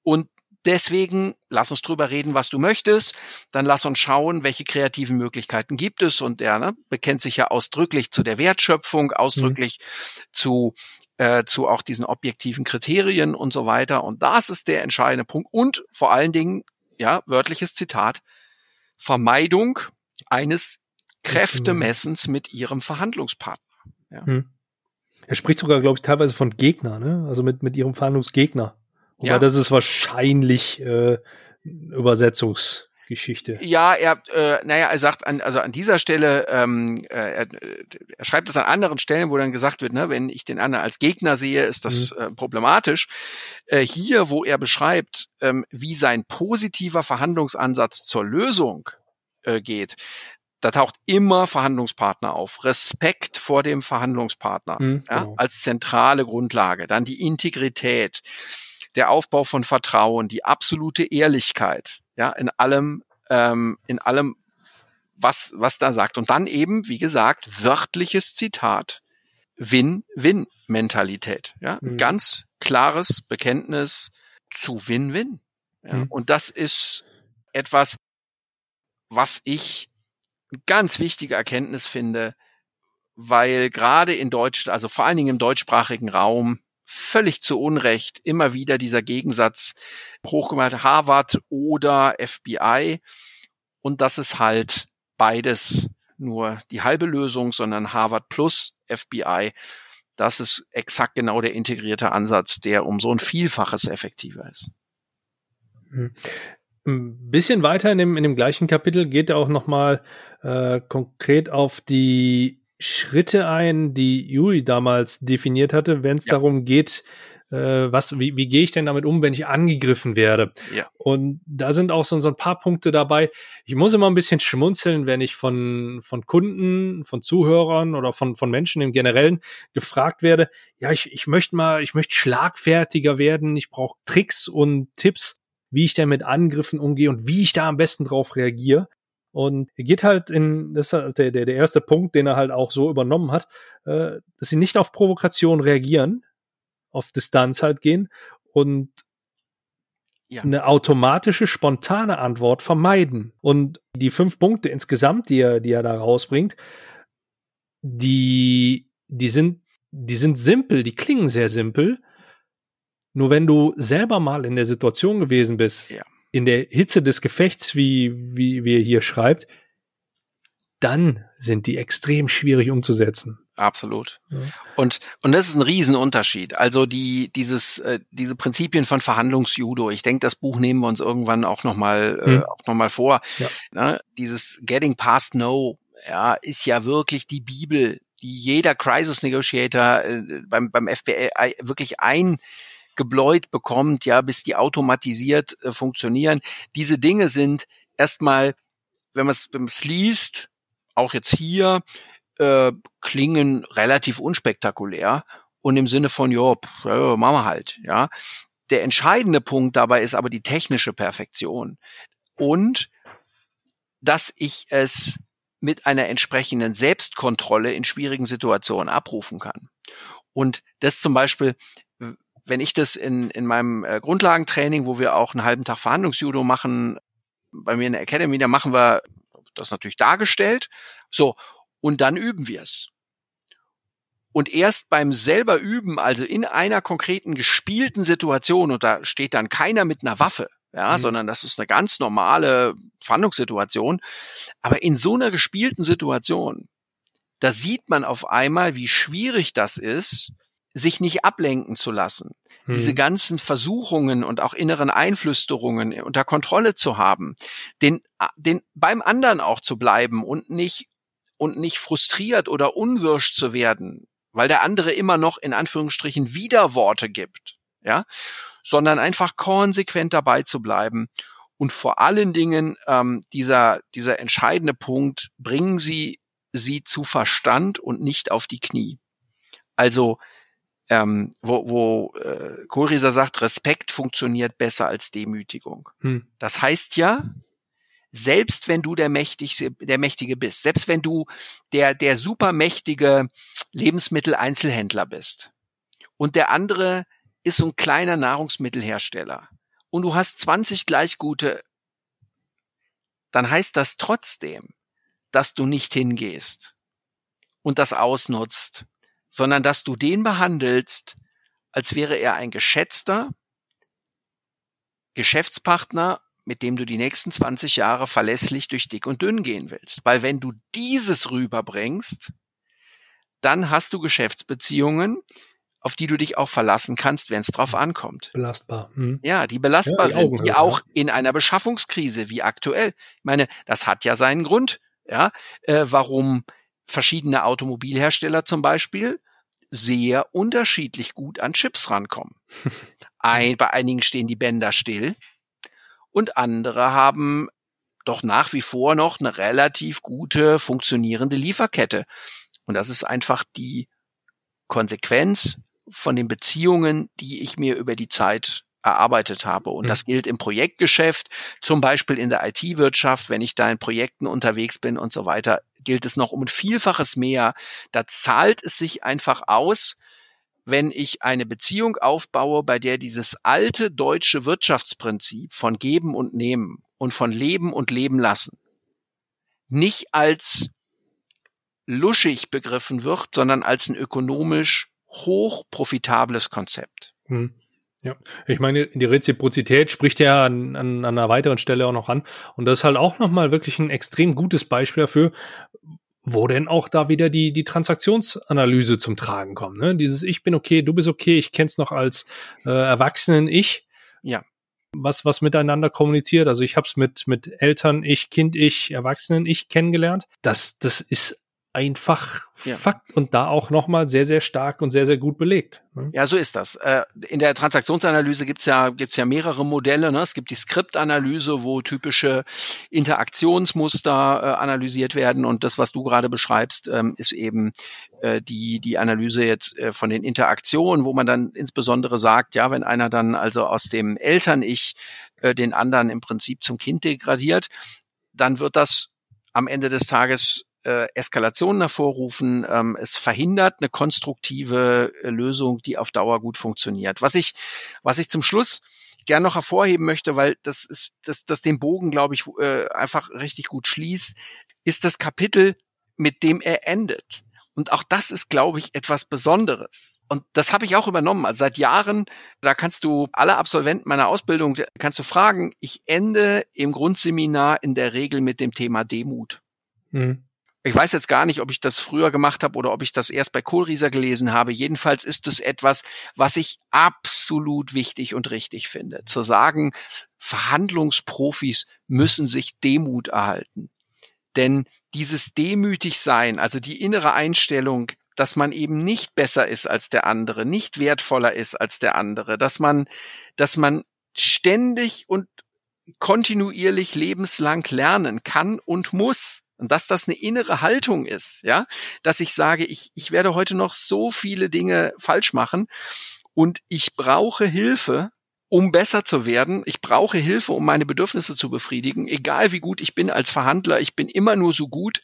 Und Deswegen lass uns drüber reden, was du möchtest. Dann lass uns schauen, welche kreativen Möglichkeiten gibt es. Und er ne, bekennt sich ja ausdrücklich zu der Wertschöpfung, ausdrücklich mhm. zu äh, zu auch diesen objektiven Kriterien und so weiter. Und das ist der entscheidende Punkt. Und vor allen Dingen, ja, wörtliches Zitat, Vermeidung eines Kräftemessens mit ihrem Verhandlungspartner. Ja. Hm. Er spricht sogar, glaube ich, teilweise von Gegner, ne? Also mit, mit ihrem Verhandlungsgegner. Wobei ja. das ist wahrscheinlich äh, Übersetzungs Geschichte. Ja, er, äh, naja, er sagt an, also an dieser Stelle, ähm, äh, er, er schreibt es an anderen Stellen, wo dann gesagt wird, ne, wenn ich den anderen als Gegner sehe, ist das mhm. äh, problematisch. Äh, hier, wo er beschreibt, ähm, wie sein positiver Verhandlungsansatz zur Lösung äh, geht, da taucht immer Verhandlungspartner auf. Respekt vor dem Verhandlungspartner mhm, ja, genau. als zentrale Grundlage. Dann die Integrität, der Aufbau von Vertrauen, die absolute Ehrlichkeit ja, in allem, ähm, in allem, was, was da sagt. Und dann eben, wie gesagt, wörtliches Zitat. Win-Win-Mentalität. Ja, mhm. ganz klares Bekenntnis zu Win-Win. Ja, mhm. Und das ist etwas, was ich ganz wichtige Erkenntnis finde, weil gerade in Deutsch, also vor allen Dingen im deutschsprachigen Raum, völlig zu Unrecht immer wieder dieser Gegensatz hochgemacht, Harvard oder FBI. Und das ist halt beides nur die halbe Lösung, sondern Harvard plus FBI. Das ist exakt genau der integrierte Ansatz, der um so ein Vielfaches effektiver ist. Hm. Ein bisschen weiter in dem, in dem gleichen Kapitel geht er auch nochmal äh, konkret auf die Schritte ein, die Juri damals definiert hatte, wenn es ja. darum geht, äh, was, wie, wie gehe ich denn damit um, wenn ich angegriffen werde? Ja. Und da sind auch so, so ein paar Punkte dabei. Ich muss immer ein bisschen schmunzeln, wenn ich von, von Kunden, von Zuhörern oder von, von Menschen im Generellen gefragt werde, ja, ich, ich möchte mal, ich möchte schlagfertiger werden, ich brauche Tricks und Tipps, wie ich denn mit Angriffen umgehe und wie ich da am besten drauf reagiere. Und er geht halt in, das ist halt der, der, der erste Punkt, den er halt auch so übernommen hat, äh, dass sie nicht auf Provokation reagieren, auf Distanz halt gehen und ja. eine automatische, spontane Antwort vermeiden. Und die fünf Punkte insgesamt, die er, die er da rausbringt, die, die sind, die sind simpel, die klingen sehr simpel. Nur wenn du selber mal in der Situation gewesen bist, ja in der Hitze des Gefechts, wie, wie, wie er hier schreibt, dann sind die extrem schwierig umzusetzen. Absolut. Ja. Und, und das ist ein Riesenunterschied. Also die, dieses, äh, diese Prinzipien von Verhandlungsjudo, ich denke, das Buch nehmen wir uns irgendwann auch nochmal, äh, hm. auch noch mal vor. Ja. Ne? Dieses Getting Past No, ja, ist ja wirklich die Bibel, die jeder Crisis Negotiator äh, beim, beim FBI wirklich ein, gebläut bekommt, ja, bis die automatisiert äh, funktionieren. Diese Dinge sind erstmal, wenn man es liest, auch jetzt hier, äh, klingen relativ unspektakulär und im Sinne von, ja, ja, machen wir halt, ja. Der entscheidende Punkt dabei ist aber die technische Perfektion und dass ich es mit einer entsprechenden Selbstkontrolle in schwierigen Situationen abrufen kann. Und das zum Beispiel wenn ich das in, in meinem äh, Grundlagentraining, wo wir auch einen halben Tag Verhandlungsjudo machen, bei mir in der Academy, da machen wir das natürlich dargestellt. So, und dann üben wir es. Und erst beim selber üben, also in einer konkreten gespielten Situation, und da steht dann keiner mit einer Waffe, ja, mhm. sondern das ist eine ganz normale Verhandlungssituation. Aber in so einer gespielten Situation, da sieht man auf einmal, wie schwierig das ist, sich nicht ablenken zu lassen, hm. diese ganzen Versuchungen und auch inneren Einflüsterungen unter Kontrolle zu haben, den, den beim anderen auch zu bleiben und nicht und nicht frustriert oder unwirsch zu werden, weil der andere immer noch in Anführungsstrichen Widerworte gibt, ja, sondern einfach konsequent dabei zu bleiben und vor allen Dingen ähm, dieser dieser entscheidende Punkt: Bringen Sie sie zu Verstand und nicht auf die Knie. Also ähm, wo, wo äh, Kohlrieser sagt, Respekt funktioniert besser als Demütigung. Hm. Das heißt ja, selbst wenn du der Mächtigste, der Mächtige bist, selbst wenn du der, der supermächtige Lebensmitteleinzelhändler bist und der andere ist so ein kleiner Nahrungsmittelhersteller und du hast 20 gleich gute, dann heißt das trotzdem, dass du nicht hingehst und das ausnutzt, sondern dass du den behandelst, als wäre er ein geschätzter Geschäftspartner, mit dem du die nächsten 20 Jahre verlässlich durch dick und dünn gehen willst. Weil wenn du dieses rüberbringst, dann hast du Geschäftsbeziehungen, auf die du dich auch verlassen kannst, wenn es drauf ankommt. Belastbar. Hm. Ja, die belastbar ja, die sind, die auch in einer Beschaffungskrise wie aktuell. Ich meine, das hat ja seinen Grund, ja, äh, warum verschiedene Automobilhersteller zum Beispiel sehr unterschiedlich gut an Chips rankommen. [laughs] Ein, bei einigen stehen die Bänder still und andere haben doch nach wie vor noch eine relativ gute funktionierende Lieferkette. Und das ist einfach die Konsequenz von den Beziehungen, die ich mir über die Zeit erarbeitet habe. Und mhm. das gilt im Projektgeschäft, zum Beispiel in der IT-Wirtschaft, wenn ich da in Projekten unterwegs bin und so weiter, gilt es noch um ein Vielfaches mehr. Da zahlt es sich einfach aus, wenn ich eine Beziehung aufbaue, bei der dieses alte deutsche Wirtschaftsprinzip von Geben und Nehmen und von Leben und Leben lassen nicht als luschig begriffen wird, sondern als ein ökonomisch hoch profitables Konzept. Hm. Ja, ich meine, die Reziprozität spricht ja an, an, an einer weiteren Stelle auch noch an. Und das ist halt auch nochmal wirklich ein extrem gutes Beispiel dafür, wo denn auch da wieder die, die Transaktionsanalyse zum Tragen kommt. Ne? Dieses Ich bin okay, du bist okay, ich kenn's noch als äh, Erwachsenen-Ich. Ja. Was, was miteinander kommuniziert. Also ich habe es mit, mit Eltern, ich, Kind, ich, Erwachsenen, ich kennengelernt. Das, das ist einfach ja. Fakt und da auch nochmal sehr, sehr stark und sehr, sehr gut belegt. Ne? Ja, so ist das. Äh, in der Transaktionsanalyse gibt's ja, gibt's ja mehrere Modelle. Ne? Es gibt die Skriptanalyse, wo typische Interaktionsmuster äh, analysiert werden und das, was du gerade beschreibst, ähm, ist eben äh, die, die Analyse jetzt von den Interaktionen, wo man dann insbesondere sagt, ja, wenn einer dann also aus dem Eltern-Ich den anderen im Prinzip zum Kind degradiert, dann wird das am Ende des Tages äh, Eskalationen hervorrufen. Ähm, es verhindert eine konstruktive äh, Lösung, die auf Dauer gut funktioniert. Was ich, was ich zum Schluss gern noch hervorheben möchte, weil das ist, das, das den Bogen, glaube ich, äh, einfach richtig gut schließt, ist das Kapitel, mit dem er endet. Und auch das ist, glaube ich, etwas Besonderes. Und das habe ich auch übernommen. Also seit Jahren, da kannst du alle Absolventen meiner Ausbildung, kannst du fragen, ich ende im Grundseminar in der Regel mit dem Thema Demut. Mhm. Ich weiß jetzt gar nicht, ob ich das früher gemacht habe oder ob ich das erst bei Kohlrieser gelesen habe. Jedenfalls ist es etwas, was ich absolut wichtig und richtig finde. Zu sagen, Verhandlungsprofis müssen sich Demut erhalten. Denn dieses demütig sein, also die innere Einstellung, dass man eben nicht besser ist als der andere, nicht wertvoller ist als der andere, dass man, dass man ständig und kontinuierlich lebenslang lernen kann und muss. Und dass das eine innere Haltung ist, ja, dass ich sage, ich, ich werde heute noch so viele Dinge falsch machen und ich brauche Hilfe, um besser zu werden. Ich brauche Hilfe, um meine Bedürfnisse zu befriedigen. Egal wie gut ich bin als Verhandler, ich bin immer nur so gut,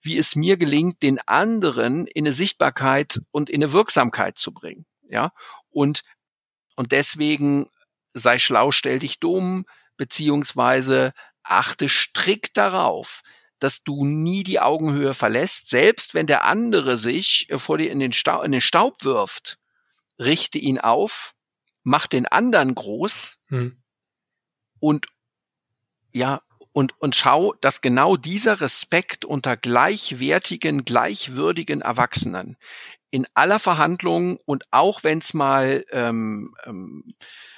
wie es mir gelingt, den anderen in eine Sichtbarkeit und in eine Wirksamkeit zu bringen. Ja, und, und deswegen sei schlau, stell dich dumm, beziehungsweise achte strikt darauf, dass du nie die Augenhöhe verlässt, selbst wenn der andere sich äh, vor dir in den, Staub, in den Staub wirft, richte ihn auf, mach den anderen groß hm. und ja, und, und schau, dass genau dieser Respekt unter gleichwertigen, gleichwürdigen Erwachsenen in aller Verhandlung und auch wenn es mal ähm, ähm,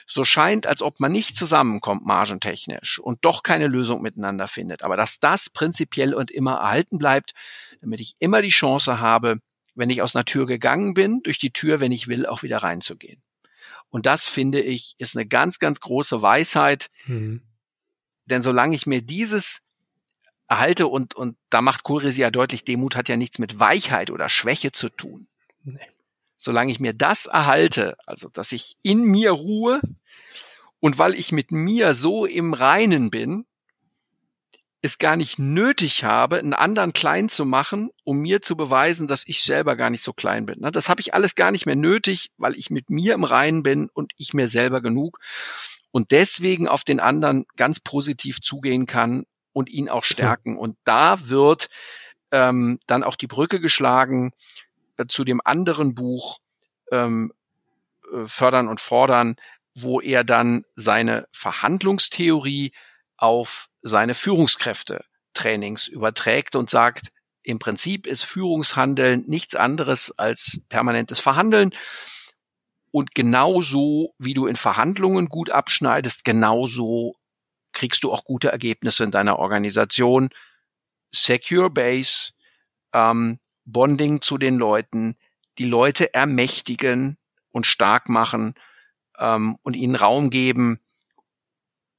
so scheint, als ob man nicht zusammenkommt margentechnisch und doch keine Lösung miteinander findet. Aber dass das prinzipiell und immer erhalten bleibt, damit ich immer die Chance habe, wenn ich aus einer Tür gegangen bin, durch die Tür, wenn ich will, auch wieder reinzugehen. Und das finde ich ist eine ganz, ganz große Weisheit. Mhm. Denn solange ich mir dieses erhalte und, und da macht Kohlresi ja deutlich, Demut hat ja nichts mit Weichheit oder Schwäche zu tun. Nee. Solange ich mir das erhalte, also dass ich in mir ruhe, und weil ich mit mir so im Reinen bin, es gar nicht nötig habe, einen anderen klein zu machen, um mir zu beweisen, dass ich selber gar nicht so klein bin. Ne? Das habe ich alles gar nicht mehr nötig, weil ich mit mir im Reinen bin und ich mir selber genug. und deswegen auf den anderen ganz positiv zugehen kann und ihn auch stärken. Und da wird ähm, dann auch die Brücke geschlagen zu dem anderen Buch ähm, äh, Fördern und Fordern, wo er dann seine Verhandlungstheorie auf seine Führungskräfte Trainings überträgt und sagt, im Prinzip ist Führungshandeln nichts anderes als permanentes Verhandeln. Und genauso wie du in Verhandlungen gut abschneidest, genauso kriegst du auch gute Ergebnisse in deiner Organisation. Secure Base, ähm, Bonding zu den Leuten, die Leute ermächtigen und stark machen ähm, und ihnen Raum geben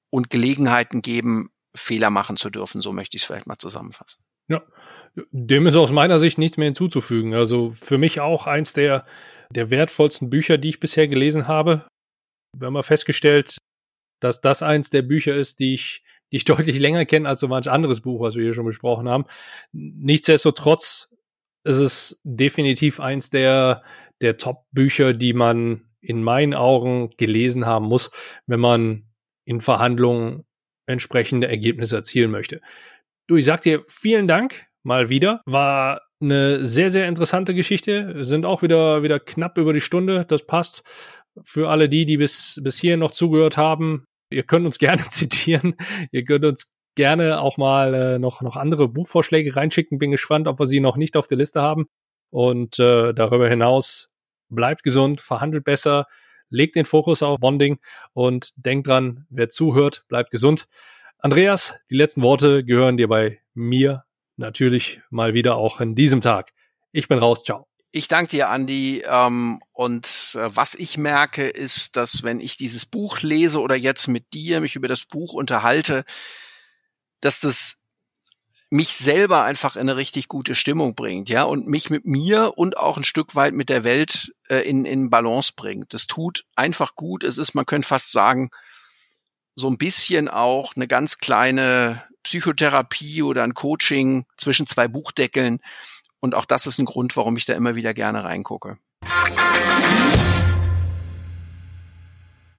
und Gelegenheiten geben, Fehler machen zu dürfen. So möchte ich es vielleicht mal zusammenfassen. Ja, dem ist aus meiner Sicht nichts mehr hinzuzufügen. Also für mich auch eins der, der wertvollsten Bücher, die ich bisher gelesen habe. Wir haben mal festgestellt, dass das eins der Bücher ist, die ich, die ich [laughs] deutlich länger kenne als so manch anderes Buch, was wir hier schon besprochen haben. Nichtsdestotrotz ist es definitiv eins der, der Top-Bücher, die man in meinen Augen gelesen haben muss, wenn man in Verhandlungen entsprechende Ergebnisse erzielen möchte. Du, ich sag dir vielen Dank mal wieder. War eine sehr, sehr interessante Geschichte. Sind auch wieder, wieder knapp über die Stunde. Das passt. Für alle die, die bis, bis hier noch zugehört haben, ihr könnt uns [laughs] gerne zitieren. Ihr könnt uns gerne auch mal äh, noch, noch andere Buchvorschläge reinschicken. Bin gespannt, ob wir sie noch nicht auf der Liste haben. Und äh, darüber hinaus bleibt gesund, verhandelt besser, legt den Fokus auf Bonding und denkt dran, wer zuhört, bleibt gesund. Andreas, die letzten Worte gehören dir bei mir natürlich mal wieder auch in diesem Tag. Ich bin raus, ciao. Ich danke dir, Andi. Ähm, und äh, was ich merke, ist, dass wenn ich dieses Buch lese oder jetzt mit dir mich über das Buch unterhalte, dass das mich selber einfach in eine richtig gute Stimmung bringt, ja, und mich mit mir und auch ein Stück weit mit der Welt äh, in, in Balance bringt. Das tut einfach gut. Es ist, man könnte fast sagen, so ein bisschen auch eine ganz kleine Psychotherapie oder ein Coaching zwischen zwei Buchdeckeln. Und auch das ist ein Grund, warum ich da immer wieder gerne reingucke.